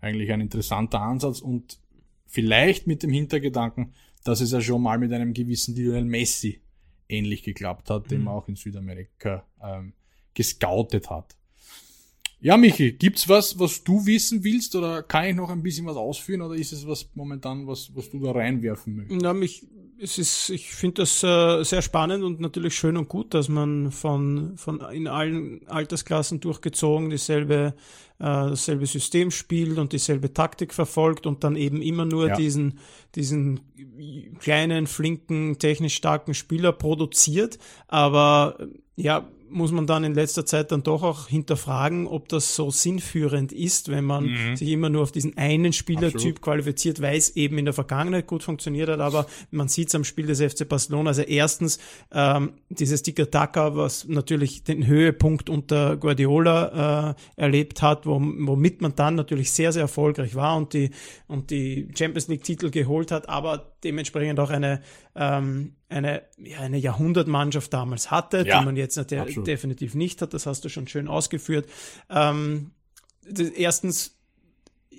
eigentlich ein interessanter Ansatz und vielleicht mit dem Hintergedanken, dass es ja schon mal mit einem gewissen Lionel Messi ähnlich geklappt hat, mhm. den man auch in Südamerika ähm, gescoutet hat. Ja, Michi, gibt's was, was du wissen willst oder kann ich noch ein bisschen was ausführen oder ist es was momentan, was, was du da reinwerfen möchtest? Na, mich, es ist, ich finde das äh, sehr spannend und natürlich schön und gut, dass man von, von in allen Altersklassen durchgezogen dieselbe, äh, dasselbe System spielt und dieselbe Taktik verfolgt und dann eben immer nur ja. diesen, diesen kleinen, flinken, technisch starken Spieler produziert. Aber ja, muss man dann in letzter Zeit dann doch auch hinterfragen, ob das so sinnführend ist, wenn man mhm. sich immer nur auf diesen einen Spielertyp Absolut. qualifiziert, weil es eben in der Vergangenheit gut funktioniert hat, aber man sieht es am Spiel des FC Barcelona. Also erstens ähm, dieses Tiki-Taka, was natürlich den Höhepunkt unter Guardiola äh, erlebt hat, wo, womit man dann natürlich sehr, sehr erfolgreich war und die, und die Champions League-Titel geholt hat, aber dementsprechend auch eine ähm, eine, ja, eine Jahrhundertmannschaft damals hatte, ja, die man jetzt de definitiv nicht hat. Das hast du schon schön ausgeführt. Ähm, erstens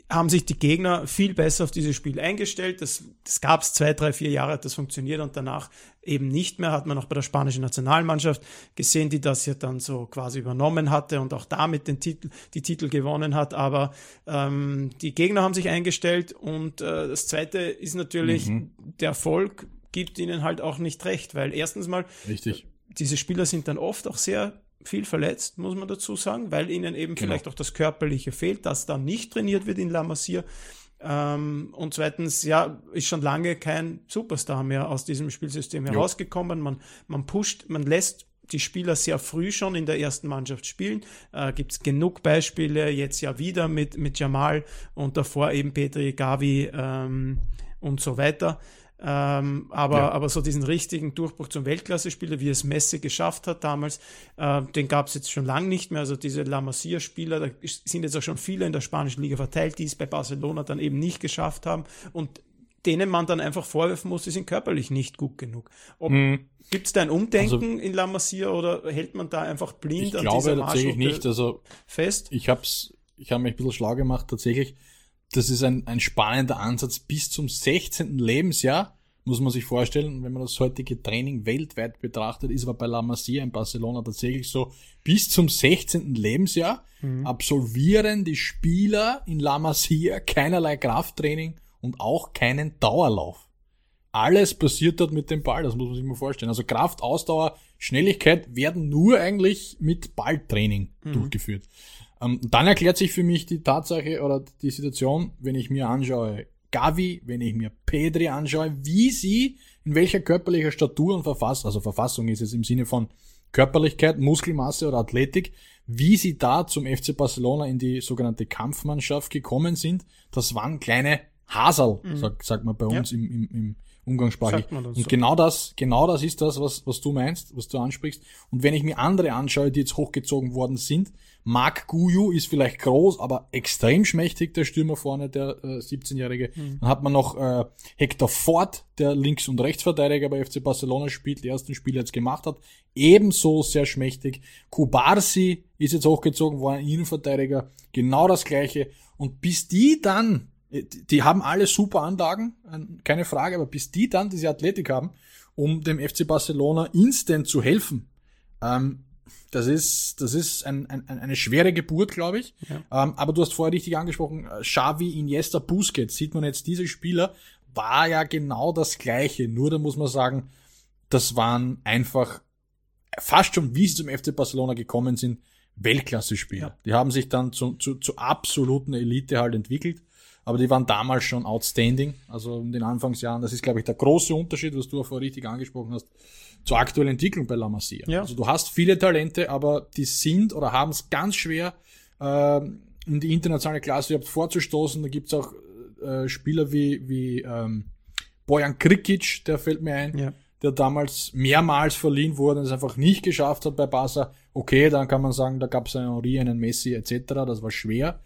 haben sich die Gegner viel besser auf dieses Spiel eingestellt. Das, das gab es zwei, drei, vier Jahre, hat das funktioniert und danach eben nicht mehr. Hat man auch bei der spanischen Nationalmannschaft gesehen, die das ja dann so quasi übernommen hatte und auch damit den Titel, die Titel gewonnen hat. Aber ähm, die Gegner haben sich eingestellt und äh, das Zweite ist natürlich mhm. der Erfolg gibt ihnen halt auch nicht recht, weil erstens mal, Richtig. diese Spieler sind dann oft auch sehr viel verletzt, muss man dazu sagen, weil ihnen eben genau. vielleicht auch das Körperliche fehlt, dass da nicht trainiert wird in La Masia. Ähm, und zweitens, ja, ist schon lange kein Superstar mehr aus diesem Spielsystem herausgekommen. Man, man pusht, man lässt die Spieler sehr früh schon in der ersten Mannschaft spielen. Äh, Gibt es genug Beispiele, jetzt ja wieder mit, mit Jamal und davor eben Petri, Gavi ähm, und so weiter. Ähm, aber, ja. aber so diesen richtigen Durchbruch zum Weltklasse-Spieler, wie es Messi geschafft hat damals, äh, den gab es jetzt schon lange nicht mehr. Also diese La Masia-Spieler, da sind jetzt auch schon viele in der spanischen Liga verteilt, die es bei Barcelona dann eben nicht geschafft haben und denen man dann einfach vorwerfen muss, sie sind körperlich nicht gut genug. Mhm. Gibt es da ein Umdenken also, in La Masia oder hält man da einfach blind ich an glaube dieser tatsächlich nicht. Also fest? Ich habe ich hab mich ein bisschen schlau gemacht tatsächlich das ist ein, ein spannender Ansatz. Bis zum 16. Lebensjahr muss man sich vorstellen, wenn man das heutige Training weltweit betrachtet, ist aber bei La Masia in Barcelona tatsächlich so, bis zum 16. Lebensjahr mhm. absolvieren die Spieler in La Masia keinerlei Krafttraining und auch keinen Dauerlauf. Alles passiert dort mit dem Ball, das muss man sich mal vorstellen. Also Kraft, Ausdauer, Schnelligkeit werden nur eigentlich mit Balltraining mhm. durchgeführt. Ähm, dann erklärt sich für mich die Tatsache oder die Situation, wenn ich mir anschaue, Gavi, wenn ich mir Pedri anschaue, wie sie in welcher körperlicher Statur und Verfassung, also Verfassung ist es im Sinne von Körperlichkeit, Muskelmasse oder Athletik, wie sie da zum FC Barcelona in die sogenannte Kampfmannschaft gekommen sind, das waren kleine Hasel, mhm. sagt, sagt man bei uns ja. im, im, im umgangssprachlich. Und so. genau das, genau das ist das, was, was du meinst, was du ansprichst. Und wenn ich mir andere anschaue, die jetzt hochgezogen worden sind, Marc Guyu ist vielleicht groß, aber extrem schmächtig, der Stürmer vorne, der äh, 17-Jährige. Mhm. Dann hat man noch äh, Hector Ford, der Links- und Rechtsverteidiger bei FC Barcelona spielt, die ersten Spiele jetzt gemacht hat. Ebenso sehr schmächtig. Kubarsi ist jetzt hochgezogen worden, Innenverteidiger. Genau das gleiche. Und bis die dann, die haben alle super Anlagen, keine Frage, aber bis die dann diese Athletik haben, um dem FC Barcelona instant zu helfen, ähm, das ist, das ist ein, ein, eine schwere Geburt, glaube ich. Ja. Ähm, aber du hast vorher richtig angesprochen, äh, Xavi, Iniesta, Busquets, sieht man jetzt, diese Spieler war ja genau das Gleiche. Nur da muss man sagen, das waren einfach fast schon, wie sie zum FC Barcelona gekommen sind, Weltklasse-Spieler. Ja. Die haben sich dann zu, zu, zu absoluten Elite halt entwickelt, aber die waren damals schon outstanding, also in den Anfangsjahren. Das ist, glaube ich, der große Unterschied, was du auch vorher richtig angesprochen hast, zur aktuellen Entwicklung bei La Masia. Ja. Also du hast viele Talente, aber die sind oder haben es ganz schwer, äh, in die internationale Klasse überhaupt vorzustoßen. Da gibt's auch äh, Spieler wie, wie ähm, Bojan Krikic, der fällt mir ein. Ja der damals mehrmals verliehen wurde und es einfach nicht geschafft hat bei Barca, okay, dann kann man sagen, da gab es einen Henri, einen Messi etc., das war schwer.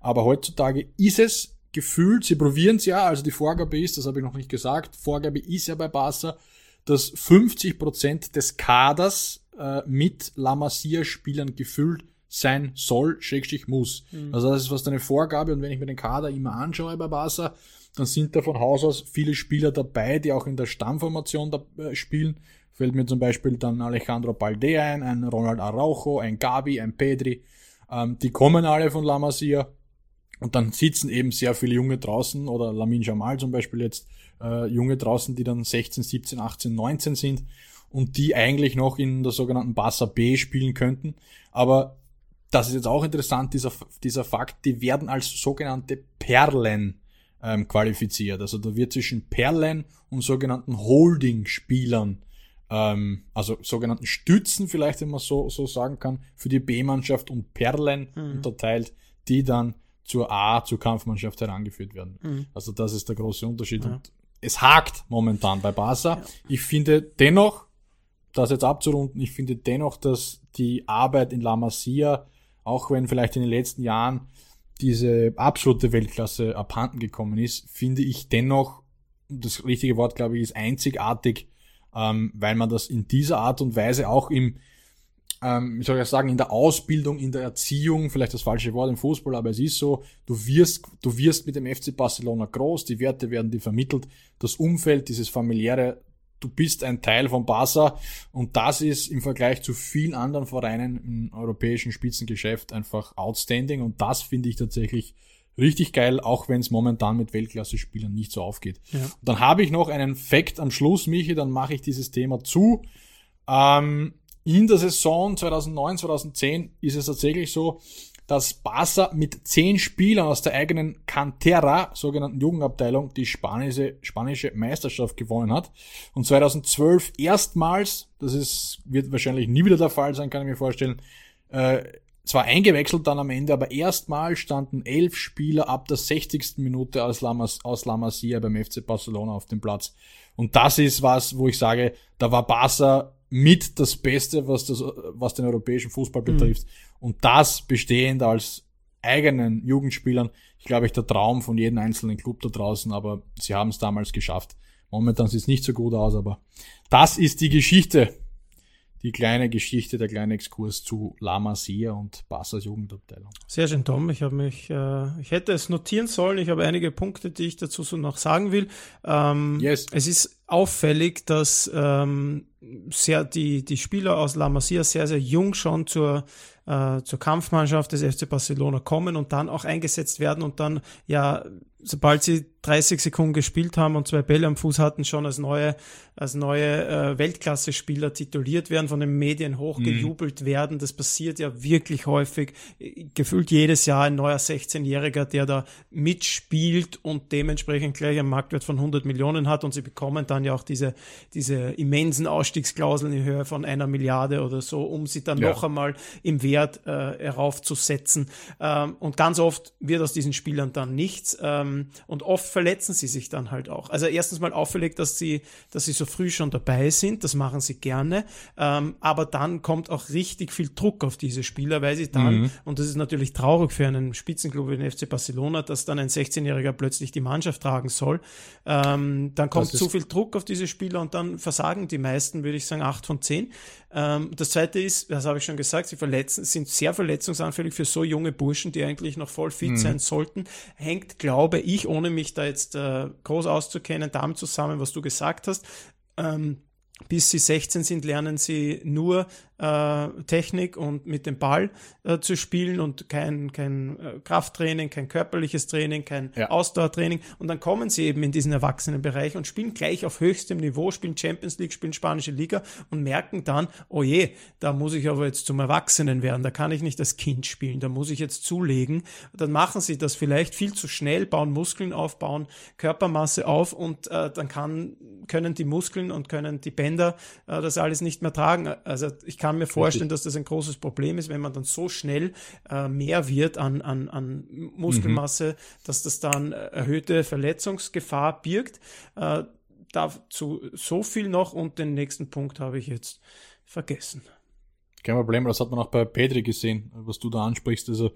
Aber heutzutage ist es gefühlt, sie probieren es ja, also die Vorgabe ist, das habe ich noch nicht gesagt, Vorgabe ist ja bei Barca, dass 50% des Kaders äh, mit La Masia-Spielern gefüllt sein soll, schrägstrich muss. Mhm. Also das ist fast eine Vorgabe und wenn ich mir den Kader immer anschaue bei Barca, dann sind da von Haus aus viele Spieler dabei, die auch in der Stammformation da, äh, spielen. Fällt mir zum Beispiel dann Alejandro Balde ein, ein Ronald Araujo, ein Gabi, ein Pedri. Ähm, die kommen alle von La Masia. Und dann sitzen eben sehr viele Junge draußen oder Lamin Jamal zum Beispiel jetzt, äh, Junge draußen, die dann 16, 17, 18, 19 sind und die eigentlich noch in der sogenannten Barca B spielen könnten. Aber das ist jetzt auch interessant, dieser, dieser Fakt, die werden als sogenannte Perlen ähm, qualifiziert. Also da wird zwischen Perlen und sogenannten Holding-Spielern, ähm, also sogenannten Stützen vielleicht, wenn man so, so sagen kann, für die B-Mannschaft und Perlen mhm. unterteilt, die dann zur A, zur Kampfmannschaft herangeführt werden. Mhm. Also das ist der große Unterschied. Ja. Und es hakt momentan bei Barca. Ja. Ich finde dennoch, das jetzt abzurunden, ich finde dennoch, dass die Arbeit in La Masia, auch wenn vielleicht in den letzten Jahren diese absolute Weltklasse abhanden gekommen ist, finde ich dennoch, das richtige Wort glaube ich ist einzigartig, ähm, weil man das in dieser Art und Weise auch im, ähm, wie soll ich sagen, in der Ausbildung, in der Erziehung, vielleicht das falsche Wort im Fußball, aber es ist so, du wirst, du wirst mit dem FC Barcelona groß, die Werte werden dir vermittelt, das Umfeld, dieses familiäre, du bist ein Teil von Barca und das ist im Vergleich zu vielen anderen Vereinen im europäischen Spitzengeschäft einfach outstanding und das finde ich tatsächlich richtig geil, auch wenn es momentan mit Weltklasse-Spielern nicht so aufgeht. Ja. dann habe ich noch einen Fact am Schluss, Michi, dann mache ich dieses Thema zu. Ähm, in der Saison 2009, 2010 ist es tatsächlich so, dass Barca mit zehn Spielern aus der eigenen Cantera, sogenannten Jugendabteilung, die spanische, spanische Meisterschaft gewonnen hat. Und 2012 erstmals, das ist, wird wahrscheinlich nie wieder der Fall sein, kann ich mir vorstellen, äh, zwar eingewechselt dann am Ende, aber erstmal standen elf Spieler ab der 60. Minute aus La, aus La Masia beim FC Barcelona auf dem Platz. Und das ist was, wo ich sage, da war Barca mit das Beste, was, das, was den europäischen Fußball mhm. betrifft. Mhm. Und das bestehend als eigenen Jugendspielern, ich glaube, ich der Traum von jedem einzelnen Club da draußen, aber sie haben es damals geschafft. Momentan sieht es nicht so gut aus, aber das ist die Geschichte die kleine Geschichte, der kleine Exkurs zu La Masia und Bassas Jugendabteilung. Sehr schön, Tom. Ich habe mich, äh, ich hätte es notieren sollen. Ich habe einige Punkte, die ich dazu so noch sagen will. Ähm, yes. Es ist auffällig, dass ähm, sehr die, die Spieler aus La Masia sehr, sehr jung schon zur, äh, zur Kampfmannschaft des FC Barcelona kommen und dann auch eingesetzt werden und dann ja, sobald sie 30 Sekunden gespielt haben und zwei Bälle am Fuß hatten, schon als neue, als neue äh, Weltklasse-Spieler tituliert werden, von den Medien hochgejubelt mhm. werden. Das passiert ja wirklich häufig. Gefühlt jedes Jahr ein neuer 16-Jähriger, der da mitspielt und dementsprechend gleich einen Marktwert von 100 Millionen hat und sie bekommen dann ja auch diese, diese immensen Ausstiegsklauseln in Höhe von einer Milliarde oder so, um sie dann ja. noch einmal im Wert äh, heraufzusetzen. Ähm, und ganz oft wird aus diesen Spielern dann nichts ähm, und oft verletzen sie sich dann halt auch. Also erstens mal auffällig, dass sie, dass sie so früh schon dabei sind, das machen sie gerne, ähm, aber dann kommt auch richtig viel Druck auf diese Spieler, weil sie dann, mhm. und das ist natürlich traurig für einen Spitzenklub wie den FC Barcelona, dass dann ein 16-Jähriger plötzlich die Mannschaft tragen soll, ähm, dann kommt zu viel Druck auf diese Spieler und dann versagen die meisten, würde ich sagen, acht von zehn. Ähm, das zweite ist, das habe ich schon gesagt, sie verletzen, sind sehr verletzungsanfällig für so junge Burschen, die eigentlich noch voll fit mhm. sein sollten. Hängt, glaube ich, ohne mich da jetzt äh, groß auszukennen, damit zusammen, was du gesagt hast. Ähm, bis sie 16 sind, lernen sie nur äh, Technik und mit dem Ball äh, zu spielen und kein, kein äh, Krafttraining, kein körperliches Training, kein ja. Ausdauertraining. Und dann kommen sie eben in diesen Erwachsenenbereich und spielen gleich auf höchstem Niveau, spielen Champions League, spielen spanische Liga und merken dann, oh je, da muss ich aber jetzt zum Erwachsenen werden, da kann ich nicht als Kind spielen, da muss ich jetzt zulegen. Dann machen sie das vielleicht viel zu schnell, bauen Muskeln auf, bauen Körpermasse auf und äh, dann kann, können die Muskeln und können die Bänder äh, das alles nicht mehr tragen. Also ich kann kann mir vorstellen, dass das ein großes Problem ist, wenn man dann so schnell äh, mehr wird an, an, an Muskelmasse, mhm. dass das dann erhöhte Verletzungsgefahr birgt. Äh, dazu so viel noch und den nächsten Punkt habe ich jetzt vergessen. Kein Problem, das hat man auch bei Pedri gesehen, was du da ansprichst. Also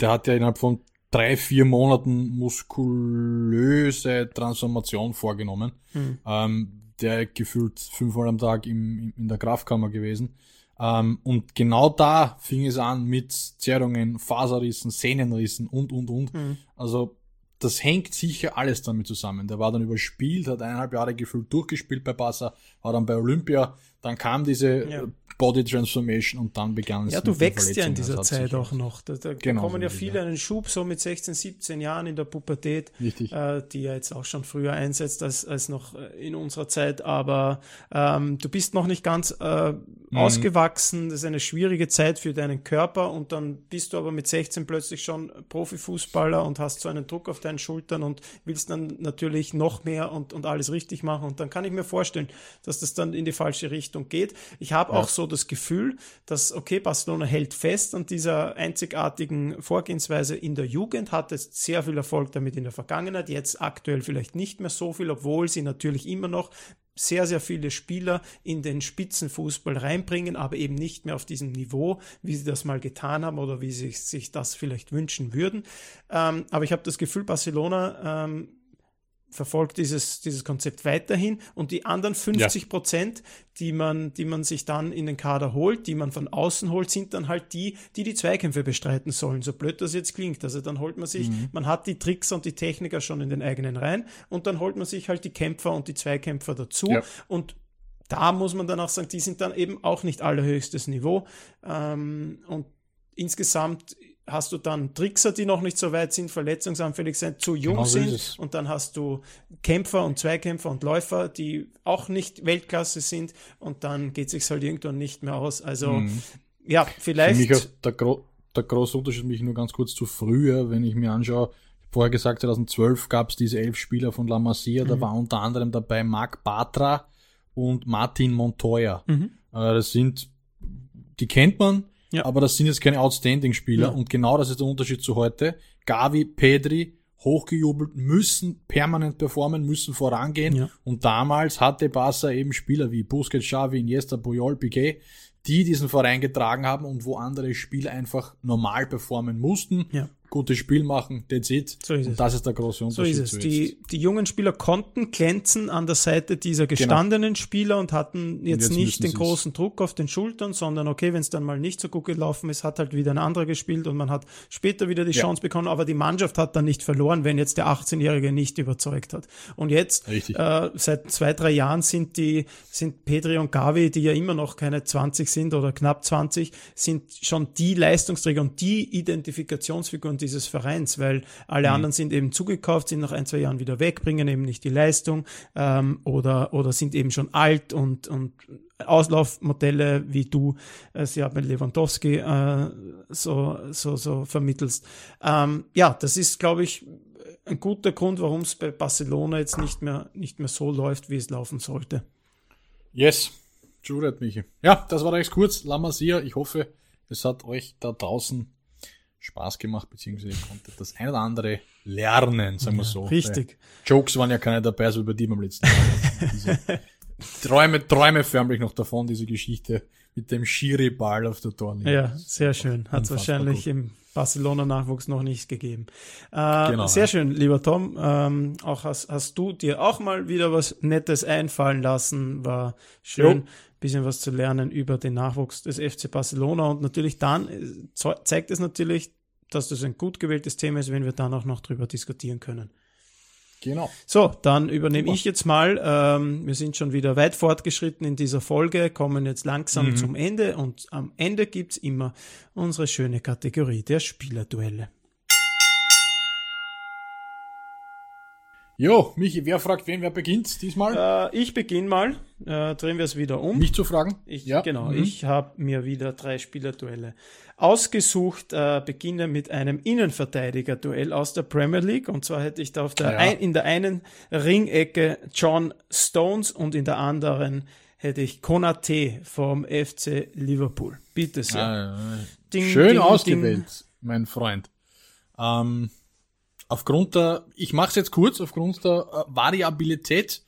der hat ja innerhalb von drei, vier Monaten muskulöse Transformation vorgenommen. Mhm. Ähm, der gefühlt fünfmal am Tag im, in der Kraftkammer gewesen. Ähm, und genau da fing es an mit Zerrungen, Faserrissen, Sehnenrissen und, und, und. Mhm. Also das hängt sicher alles damit zusammen. Der war dann überspielt, hat eineinhalb Jahre gefühlt durchgespielt bei Barca, war dann bei Olympia, dann kam diese ja. Body Transformation und dann begann es. Ja, du wächst ja in dieser Zeit auch noch. Da, da genau kommen so ja viele ja. einen Schub so mit 16, 17 Jahren in der Pubertät, äh, die ja jetzt auch schon früher einsetzt als, als noch äh, in unserer Zeit. Aber ähm, du bist noch nicht ganz äh, mhm. ausgewachsen. Das ist eine schwierige Zeit für deinen Körper und dann bist du aber mit 16 plötzlich schon Profifußballer und hast so einen Druck auf deinen Schultern und willst dann natürlich noch mehr und, und alles richtig machen. Und dann kann ich mir vorstellen, dass das dann in die falsche Richtung geht. Ich habe ja. auch so das Gefühl, dass, okay, Barcelona hält fest an dieser einzigartigen Vorgehensweise in der Jugend, hat es sehr viel Erfolg damit in der Vergangenheit, jetzt aktuell vielleicht nicht mehr so viel, obwohl sie natürlich immer noch sehr, sehr viele Spieler in den Spitzenfußball reinbringen, aber eben nicht mehr auf diesem Niveau, wie sie das mal getan haben oder wie sie sich das vielleicht wünschen würden. Ähm, aber ich habe das Gefühl, Barcelona ähm, verfolgt dieses, dieses Konzept weiterhin und die anderen 50 Prozent, ja. die man, die man sich dann in den Kader holt, die man von außen holt, sind dann halt die, die die Zweikämpfe bestreiten sollen, so blöd das jetzt klingt. Also dann holt man sich, mhm. man hat die Tricks und die Techniker schon in den eigenen Reihen und dann holt man sich halt die Kämpfer und die Zweikämpfer dazu ja. und da muss man dann auch sagen, die sind dann eben auch nicht allerhöchstes Niveau ähm, und insgesamt hast du dann Trickser, die noch nicht so weit sind, verletzungsanfällig sind, zu jung genau sind. Und dann hast du Kämpfer und Zweikämpfer und Läufer, die auch nicht Weltklasse sind. Und dann geht es sich halt irgendwann nicht mehr aus. Also, mhm. ja, vielleicht. Für mich der, gro der große Unterschied mich nur ganz kurz zu früher, wenn ich mir anschaue, vorher gesagt, 2012 gab es diese elf Spieler von La Masia, mhm. da war unter anderem dabei Marc Batra und Martin Montoya. Mhm. Äh, das sind, die kennt man, ja. Aber das sind jetzt keine Outstanding-Spieler. Ja. Und genau das ist der Unterschied zu heute. Gavi, Pedri, hochgejubelt, müssen permanent performen, müssen vorangehen. Ja. Und damals hatte Barca eben Spieler wie Busquets, Xavi, Iniesta, Puyol, Piquet, die diesen Verein getragen haben und wo andere Spieler einfach normal performen mussten. Ja gutes Spiel machen, that's it. So ist es. Und das ist der große Unterschied. So ist es. Die, die jungen Spieler konnten glänzen an der Seite dieser genau. gestandenen genau. Spieler und hatten jetzt, jetzt nicht den großen Druck auf den Schultern, sondern okay, wenn es dann mal nicht so gut gelaufen ist, hat halt wieder ein anderer gespielt und man hat später wieder die ja. Chance bekommen, aber die Mannschaft hat dann nicht verloren, wenn jetzt der 18-Jährige nicht überzeugt hat. Und jetzt, äh, seit zwei, drei Jahren sind die, sind Pedri und Gavi, die ja immer noch keine 20 sind oder knapp 20, sind schon die Leistungsträger und die Identifikationsfiguren dieses Vereins, weil alle mhm. anderen sind eben zugekauft, sind nach ein, zwei Jahren wieder weg, bringen eben nicht die Leistung ähm, oder, oder sind eben schon alt und, und Auslaufmodelle, wie du es ja bei Lewandowski äh, so, so, so vermittelst. Ähm, ja, das ist, glaube ich, ein guter Grund, warum es bei Barcelona jetzt nicht mehr, nicht mehr so läuft, wie es laufen sollte. Yes, Jurat, Michi. Ja, das war recht kurz. La Masia, ich hoffe, es hat euch da draußen Spaß gemacht, beziehungsweise ihr konntet das ein oder andere lernen, sagen wir ja, so. Richtig. Jokes waren ja keine dabei, so über die beim letzten Mal. Träume, träume förmlich noch davon, diese Geschichte mit dem Schiri-Ball auf der Torlinie. Ja, sehr schön. Hat es wahrscheinlich gut. im Barcelona-Nachwuchs noch nicht gegeben. Äh, genau, sehr ja. schön, lieber Tom. Ähm, auch hast, hast du dir auch mal wieder was Nettes einfallen lassen. War schön. Jo bisschen was zu lernen über den Nachwuchs des FC Barcelona. Und natürlich dann äh, zeigt es natürlich, dass das ein gut gewähltes Thema ist, wenn wir dann auch noch drüber diskutieren können. Genau. So, dann übernehme Super. ich jetzt mal. Ähm, wir sind schon wieder weit fortgeschritten in dieser Folge, kommen jetzt langsam mhm. zum Ende und am Ende gibt's immer unsere schöne Kategorie der Spielerduelle. Jo, Michi, wer fragt wen, wer beginnt diesmal? Äh, ich beginne mal. Äh, drehen wir es wieder um. Mich zu fragen? Ich, ja. Genau, mhm. ich habe mir wieder drei Spielerduelle ausgesucht. Äh, beginne mit einem Innenverteidiger-Duell aus der Premier League. Und zwar hätte ich da auf der ja. ein, in der einen Ringecke John Stones und in der anderen hätte ich Konate vom FC Liverpool. Bitte sehr. Ah, ding, Schön ding, ausgewählt, ding. mein Freund. Ähm, aufgrund der, ich mache es jetzt kurz, aufgrund der äh, Variabilität,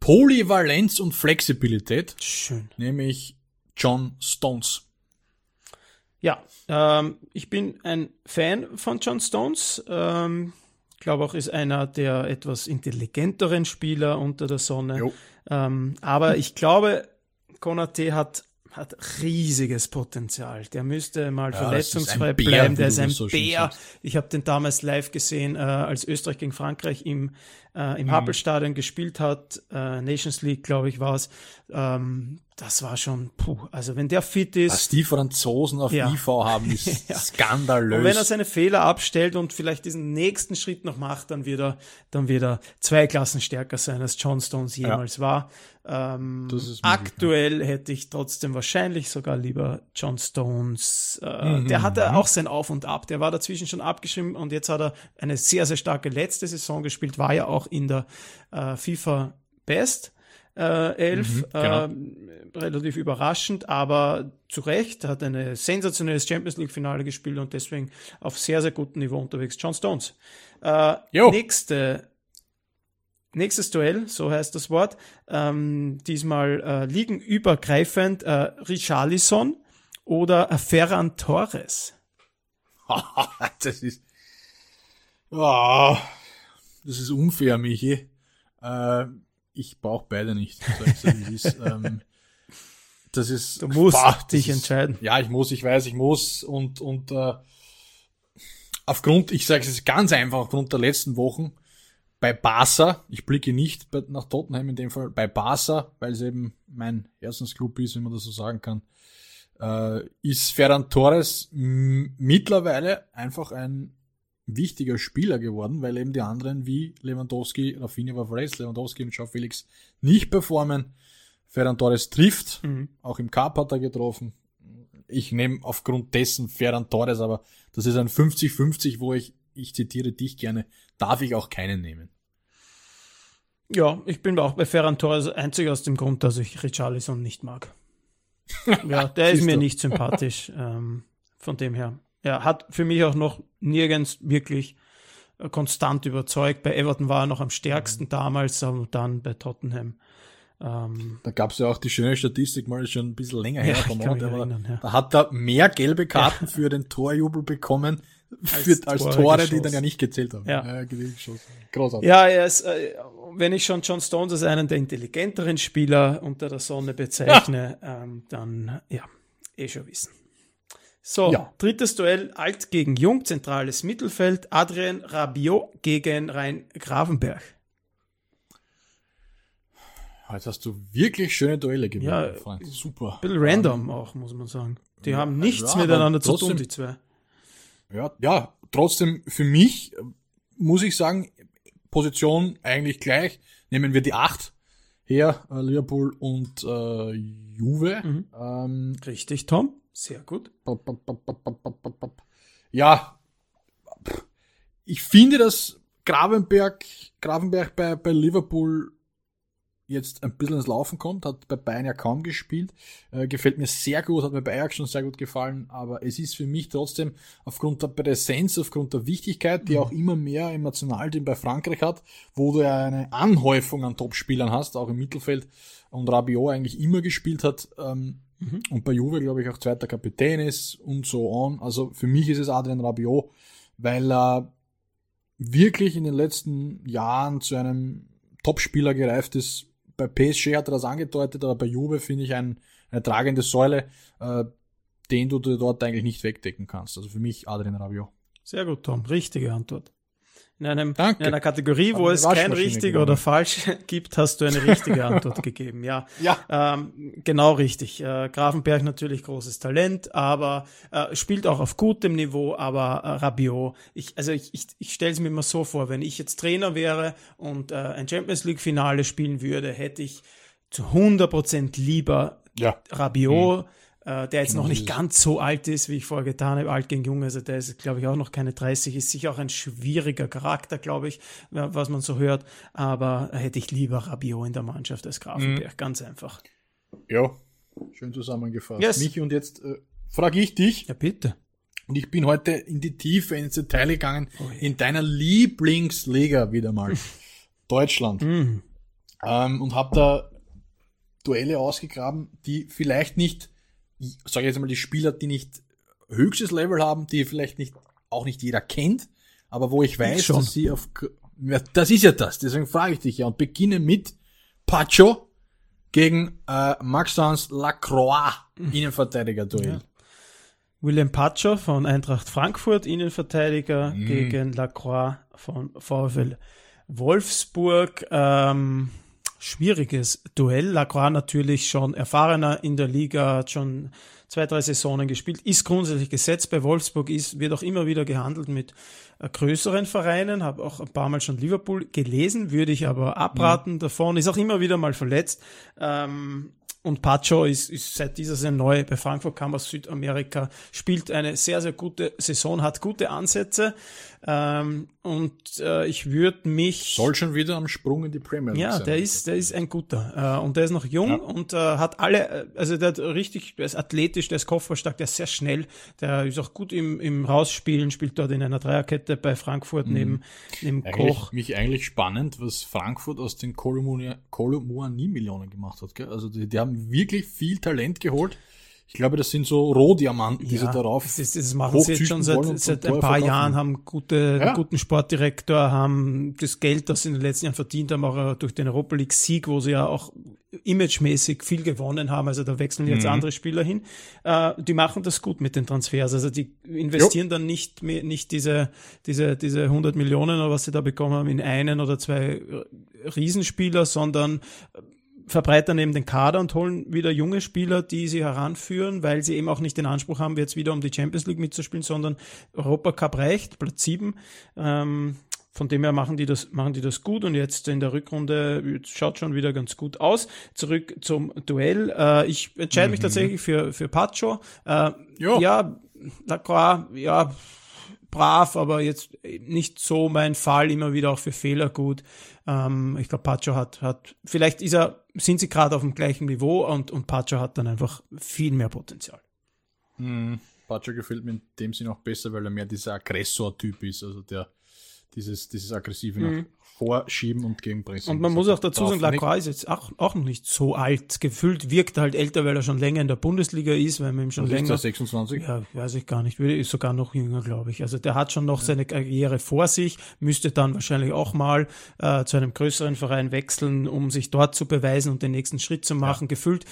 Polyvalenz und Flexibilität, Schön. nämlich John Stones. Ja, ähm, ich bin ein Fan von John Stones. Ähm, glaube auch, ist einer der etwas intelligenteren Spieler unter der Sonne. Ähm, aber ich glaube, Konate hat hat riesiges Potenzial. Der müsste mal ja, verletzungsfrei bleiben. Der ist ein so Bär. Ich habe den damals live gesehen, äh, als Österreich gegen Frankreich im, äh, im mhm. Happelstadion gespielt hat. Äh, Nations League, glaube ich, war es. Ähm, das war schon, puh, also wenn der fit ist. Was die Franzosen auf ja. IV haben, ist ja. skandalös. Und wenn er seine Fehler abstellt und vielleicht diesen nächsten Schritt noch macht, dann wird er, dann wird er zwei Klassen stärker sein, als John Stones jemals ja. war. Ähm, aktuell hätte ich trotzdem wahrscheinlich sogar lieber John Stones. Äh, mhm. Der hatte auch sein Auf und Ab. Der war dazwischen schon abgeschrieben und jetzt hat er eine sehr, sehr starke letzte Saison gespielt, war ja auch in der äh, FIFA Best äh, 11. Mhm, genau. äh, relativ überraschend, aber zu Recht hat eine sensationelles Champions League Finale gespielt und deswegen auf sehr, sehr gutem Niveau unterwegs. John Stones. Äh, nächste, nächstes Duell, so heißt das Wort. Ähm, diesmal äh, liegenübergreifend äh, Richarlison oder Ferran Torres. das ist. Oh, das ist unfair, Michi. Äh, ich brauche beide nicht. ist, ähm, das ist. Du musst boah, dich ist, entscheiden. Ja, ich muss, ich weiß, ich muss und und äh, aufgrund, ich sage es ganz einfach, aufgrund der letzten Wochen bei Barca, ich blicke nicht nach Tottenham in dem Fall, bei Barca, weil es eben mein Herzensclub ist, wenn man das so sagen kann, äh, ist Ferran Torres mittlerweile einfach ein wichtiger Spieler geworden, weil eben die anderen wie Lewandowski, Rafinha war verletzt, Lewandowski und Joao Felix nicht performen. Ferran Torres trifft, mhm. auch im Cup hat er getroffen. Ich nehme aufgrund dessen Ferran Torres, aber das ist ein 50-50, wo ich, ich zitiere dich gerne, darf ich auch keinen nehmen. Ja, ich bin auch bei Ferran Torres einzig aus dem Grund, dass ich Richarlison nicht mag. ja, der ist mir nicht sympathisch. Ähm, von dem her er hat für mich auch noch nirgends wirklich äh, konstant überzeugt. Bei Everton war er noch am stärksten mhm. damals, aber dann bei Tottenham. Ähm, da gab es ja auch die schöne Statistik, mal schon ein bisschen länger her, ja, Monat, erinnern, ja. da hat er mehr gelbe Karten ja. für den Torjubel bekommen, für, als, als Tore, Tore die dann ja nicht gezählt haben. Ja, ja Großartig. Ja, er ist, äh, wenn ich schon John Stones als einen der intelligenteren Spieler unter der Sonne bezeichne, ähm, dann ja, eh schon wissen. So, ja. drittes Duell, Alt gegen Jung, zentrales Mittelfeld, Adrien Rabiot gegen Rhein Gravenberg. Jetzt hast du wirklich schöne Duelle gemacht, ja, Freund. Super. Ein bisschen random auch, muss man sagen. Die ja, haben nichts ja, miteinander trotzdem, zu tun, die zwei. Ja, ja, trotzdem für mich muss ich sagen, Position eigentlich gleich. Nehmen wir die acht her, äh, Liverpool und äh, Juve. Mhm. Ähm, Richtig, Tom. Sehr gut. Ja, ich finde, dass Gravenberg, Gravenberg bei, bei Liverpool jetzt ein bisschen ins Laufen kommt, hat bei Bayern ja kaum gespielt, äh, gefällt mir sehr gut, hat mir bei Ajax schon sehr gut gefallen, aber es ist für mich trotzdem aufgrund der Präsenz, aufgrund der Wichtigkeit, die mhm. auch immer mehr im Nationalteam bei Frankreich hat, wo du ja eine Anhäufung an Topspielern hast, auch im Mittelfeld und Rabiot eigentlich immer gespielt hat, ähm, Mhm. Und bei Juve, glaube ich, auch zweiter Kapitän ist und so on. Also für mich ist es Adrian Rabiot, weil er wirklich in den letzten Jahren zu einem Topspieler gereift ist. Bei PSG hat er das angedeutet, aber bei Juve finde ich ein, eine tragende Säule, äh, den du dort eigentlich nicht wegdecken kannst. Also für mich Adrian Rabiot. Sehr gut, Tom. Richtige Antwort. In, einem, in einer Kategorie, wo es kein richtig gewonnen. oder falsch gibt, hast du eine richtige Antwort gegeben. Ja, ja. Ähm, genau richtig. Äh, Grafenberg natürlich großes Talent, aber äh, spielt auch auf gutem Niveau. Aber äh, Rabiot, ich, also ich, ich, ich stelle es mir immer so vor, wenn ich jetzt Trainer wäre und äh, ein Champions League Finale spielen würde, hätte ich zu 100% lieber ja. Rabiot. Mhm äh, der jetzt noch nicht ganz so alt ist, wie ich vorher getan habe, alt gegen jung, also der ist, glaube ich, auch noch keine 30, ist sicher auch ein schwieriger Charakter, glaube ich, was man so hört, aber hätte ich lieber Rabiot in der Mannschaft als Grafenberg, mhm. ganz einfach. Ja, schön zusammengefasst. Yes. Mich und jetzt äh, frage ich dich. Ja, bitte. Und ich bin heute in die Tiefe, ins Detail gegangen, oh, ja. in deiner Lieblingsliga wieder mal. Deutschland. Mhm. Ähm, und habe da Duelle ausgegraben, die vielleicht nicht sage ich jetzt mal, die Spieler, die nicht höchstes Level haben, die vielleicht nicht auch nicht jeder kennt, aber wo ich weiß, ich dass sie auf ja, das ist ja das, deswegen frage ich dich ja und beginne mit Pacho gegen äh, Maxence Lacroix, mhm. Innenverteidiger-Duell. Ja. William Pacho von Eintracht Frankfurt, Innenverteidiger mhm. gegen Lacroix von VfL Wolfsburg. Ähm, schwieriges Duell. Lacroix natürlich schon erfahrener in der Liga, hat schon zwei, drei Saisonen gespielt, ist grundsätzlich gesetzt. Bei Wolfsburg ist, wird auch immer wieder gehandelt mit äh, größeren Vereinen, habe auch ein paar Mal schon Liverpool gelesen, würde ich aber abraten mhm. davon, ist auch immer wieder mal verletzt. Ähm, und Pacho ist, ist seit dieser Saison neu bei Frankfurt, kam aus Südamerika, spielt eine sehr, sehr gute Saison, hat gute Ansätze. Ähm, und äh, ich würde mich. Soll schon wieder am Sprung in die Premier League ja, sein. Ja, der ist, der ist ein guter. Äh, und der ist noch jung ja. und äh, hat alle, äh, also der hat richtig, der ist athletisch, der ist kopfballstark, der ist sehr schnell, der ist auch gut im, im Rausspielen, spielt dort in einer Dreierkette bei Frankfurt mhm. neben, neben eigentlich, Koch. Mich eigentlich spannend, was Frankfurt aus den Kolomuani-Millionen gemacht hat. Gell? Also die, die haben wirklich viel Talent geholt. Ich glaube, das sind so Rohdiamanten, die ja, sie darauf. Das, ist, das machen sie jetzt schon seit, seit ein paar Jahren, haben gute, ja. guten Sportdirektor, haben das Geld, das sie in den letzten Jahren verdient haben, auch durch den Europa League Sieg, wo sie ja auch imagemäßig viel gewonnen haben. Also da wechseln jetzt mhm. andere Spieler hin. Äh, die machen das gut mit den Transfers. Also die investieren jo. dann nicht mehr, nicht diese, diese, diese 100 Millionen oder was sie da bekommen haben in einen oder zwei Riesenspieler, sondern verbreitern eben den Kader und holen wieder junge Spieler, die sie heranführen, weil sie eben auch nicht den Anspruch haben, jetzt wieder um die Champions League mitzuspielen, sondern Europacup reicht, Platz 7. Ähm, von dem her machen die das, machen die das gut und jetzt in der Rückrunde schaut schon wieder ganz gut aus. Zurück zum Duell. Äh, ich entscheide mhm. mich tatsächlich für, für Pacho. Äh, ja, Lacroix, ja, brav, aber jetzt nicht so mein Fall, immer wieder auch für Fehler gut. Ähm, ich glaube, Pacho hat, hat, vielleicht ist er, sind sie gerade auf dem gleichen Niveau und, und Pacho hat dann einfach viel mehr Potenzial. Mhm. Pacho gefällt mir in dem Sinne auch besser, weil er mehr dieser Aggressor-Typ ist, also der dieses, dieses aggressive mhm vorschieben und gegenpressen. Und man muss auch dazu sagen, Lacroix ist jetzt auch, auch noch nicht so alt. Gefühlt wirkt er halt älter, weil er schon länger in der Bundesliga ist, weil man ihm schon Was länger. Ist der 26? Ja, weiß ich gar nicht. Ist sogar noch jünger, glaube ich. Also der hat schon noch ja. seine Karriere vor sich, müsste dann wahrscheinlich auch mal äh, zu einem größeren Verein wechseln, um sich dort zu beweisen und den nächsten Schritt zu machen. Ja. Gefühlt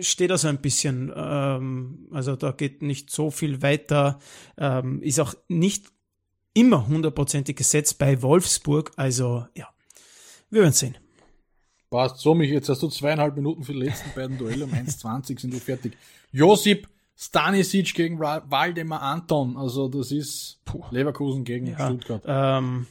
steht er so ein bisschen, ähm, also da geht nicht so viel weiter, ähm, ist auch nicht immer hundertprozentig gesetzt bei Wolfsburg. Also ja, wir werden sehen. Passt so, mich jetzt hast du zweieinhalb Minuten für die letzten beiden Duelle. Um 1,20 sind wir fertig. Josip Stanisic gegen Waldemar Anton. Also das ist Puh. Leverkusen gegen ja, Stuttgart. Ähm,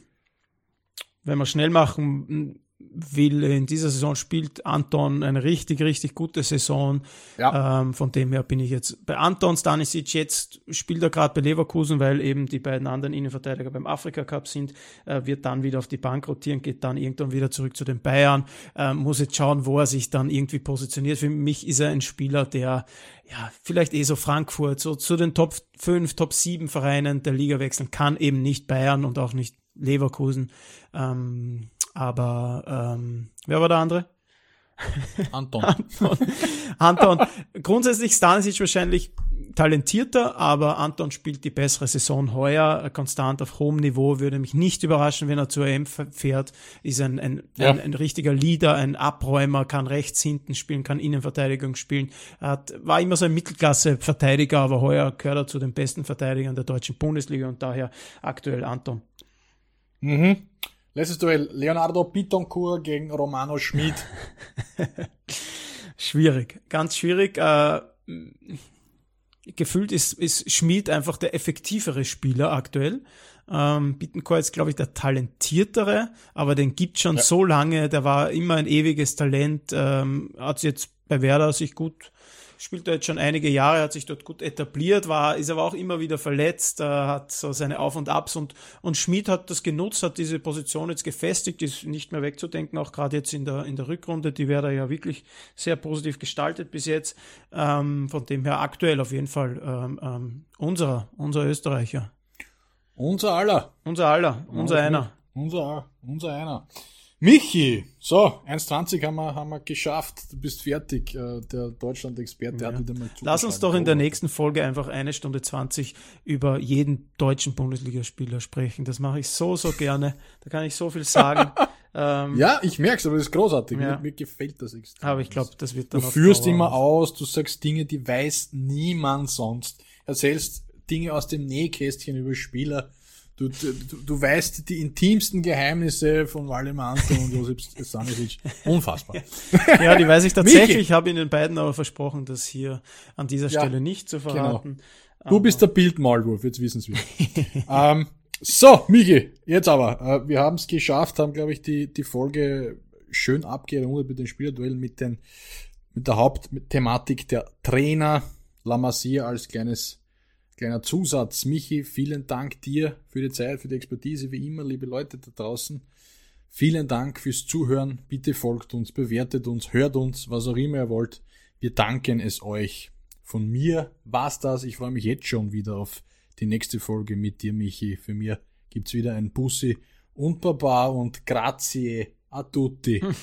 wenn wir schnell machen, will in dieser Saison spielt Anton eine richtig, richtig gute Saison. Ja. Ähm, von dem her bin ich jetzt bei Anton Stanisic. Jetzt spielt er gerade bei Leverkusen, weil eben die beiden anderen Innenverteidiger beim Afrika Cup sind, äh, wird dann wieder auf die Bank rotieren, geht dann irgendwann wieder zurück zu den Bayern. Äh, muss jetzt schauen, wo er sich dann irgendwie positioniert. Für mich ist er ein Spieler, der ja, vielleicht eh so Frankfurt, so zu den Top 5, Top 7 Vereinen der Liga wechseln kann, eben nicht Bayern und auch nicht Leverkusen. Ähm, aber ähm, wer war der andere? Anton. Anton. Anton. Grundsätzlich Stanisic wahrscheinlich talentierter, aber Anton spielt die bessere Saison heuer, konstant auf hohem Niveau, würde mich nicht überraschen, wenn er zur EM fährt, ist ein, ein, ja. ein, ein, richtiger Leader, ein Abräumer, kann rechts hinten spielen, kann Innenverteidigung spielen, hat, war immer so ein Mittelklasse-Verteidiger, aber heuer gehört er zu den besten Verteidigern der deutschen Bundesliga und daher aktuell Anton. Mhm. Letztes Duell, Leonardo Pitoncourt gegen Romano Schmid. schwierig, ganz schwierig. Äh, gefühlt ist, ist Schmid einfach der effektivere Spieler aktuell. Ähm, Bittencourt ist, glaube ich, der talentiertere, aber den gibt schon ja. so lange, der war immer ein ewiges Talent, ähm, hat jetzt bei Werder sich gut spielt er jetzt schon einige Jahre, hat sich dort gut etabliert, war, ist aber auch immer wieder verletzt, äh, hat so seine Auf und Abs und, und Schmid hat das genutzt, hat diese Position jetzt gefestigt, ist nicht mehr wegzudenken, auch gerade jetzt in der, in der Rückrunde, die wäre ja wirklich sehr positiv gestaltet bis jetzt, ähm, von dem her aktuell auf jeden Fall ähm, ähm, unserer, unser Österreicher. Unser aller. Unser aller, unser einer. Unser, unser einer. Michi, so, 1,20 haben wir, haben wir geschafft. Du bist fertig. Äh, der Deutschland-Experte ja. hat wieder mal Lass uns doch in der nächsten Folge einfach eine Stunde 20 über jeden deutschen Bundesligaspieler sprechen. Das mache ich so, so gerne. Da kann ich so viel sagen. ähm, ja, ich merke es, aber das ist großartig. Ja. Mir, mir, gefällt das extrem. Aber ich glaube, das wird dann. Du führst immer aus, du sagst Dinge, die weiß niemand sonst. Erzählst Dinge aus dem Nähkästchen über Spieler Du, du, du weißt die intimsten Geheimnisse von Waldemar Anton und Josip Stanisic. Unfassbar. Ja, die weiß ich tatsächlich. Ich habe Ihnen beiden aber versprochen, das hier an dieser ja, Stelle nicht zu genau. verraten. Genau. Du bist der Bildmalwurf, jetzt wissen Sie ähm, So, Miki, jetzt aber. Äh, wir haben es geschafft, haben, glaube ich, die, die Folge schön abgerundet mit den Spielerduellen, mit, den, mit der Hauptthematik der Trainer. La Masia als kleines Kleiner Zusatz. Michi, vielen Dank dir für die Zeit, für die Expertise, wie immer, liebe Leute da draußen. Vielen Dank fürs Zuhören. Bitte folgt uns, bewertet uns, hört uns, was auch immer ihr wollt. Wir danken es euch. Von mir war's das. Ich freue mich jetzt schon wieder auf die nächste Folge mit dir, Michi. Für mir gibt's wieder ein Bussi und Baba und Grazie a tutti.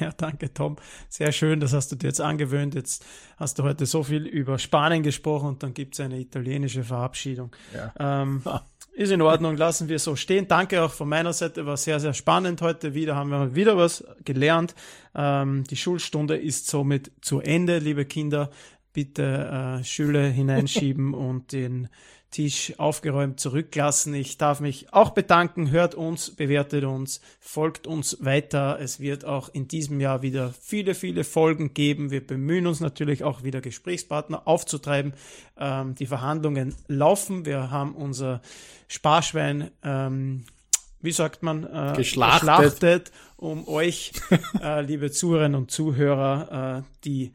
Ja, danke, Tom. Sehr schön, das hast du dir jetzt angewöhnt. Jetzt hast du heute so viel über Spanien gesprochen und dann gibt es eine italienische Verabschiedung. Ja. Ähm, ist in Ordnung, lassen wir so stehen. Danke auch von meiner Seite, war sehr, sehr spannend heute wieder. Haben wir wieder was gelernt. Ähm, die Schulstunde ist somit zu Ende, liebe Kinder. Bitte äh, Schüler hineinschieben und den Tisch aufgeräumt zurücklassen. Ich darf mich auch bedanken. Hört uns, bewertet uns, folgt uns weiter. Es wird auch in diesem Jahr wieder viele, viele Folgen geben. Wir bemühen uns natürlich auch wieder Gesprächspartner aufzutreiben. Ähm, die Verhandlungen laufen. Wir haben unser Sparschwein, ähm, wie sagt man, äh, geschlachtet. geschlachtet. um euch, äh, liebe Zuhörerinnen und Zuhörer, äh, die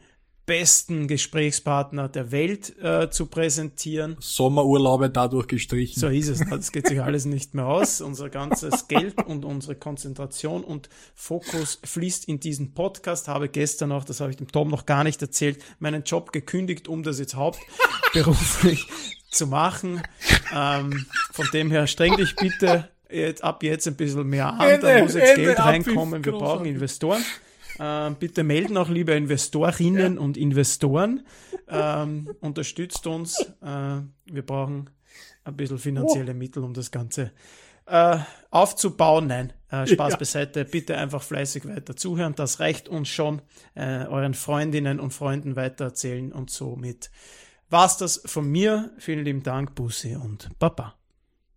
besten Gesprächspartner der Welt äh, zu präsentieren. Sommerurlaube dadurch gestrichen. So ist es. Das geht sich alles nicht mehr aus. Unser ganzes Geld und unsere Konzentration und Fokus fließt in diesen Podcast. Habe gestern auch, das habe ich dem Tom noch gar nicht erzählt, meinen Job gekündigt, um das jetzt hauptberuflich zu machen. Ähm, von dem her streng dich bitte jetzt, ab jetzt ein bisschen mehr an. da muss jetzt Ende Geld reinkommen. Wir brauchen Investoren. Ähm, bitte melden auch liebe Investorinnen ja. und Investoren. Ähm, unterstützt uns. Äh, wir brauchen ein bisschen finanzielle oh. Mittel, um das Ganze äh, aufzubauen. Nein, äh, Spaß ja. beiseite. Bitte einfach fleißig weiter zuhören. Das reicht uns schon. Äh, euren Freundinnen und Freunden weitererzählen und somit war's das von mir. Vielen lieben Dank, Bussi und Papa.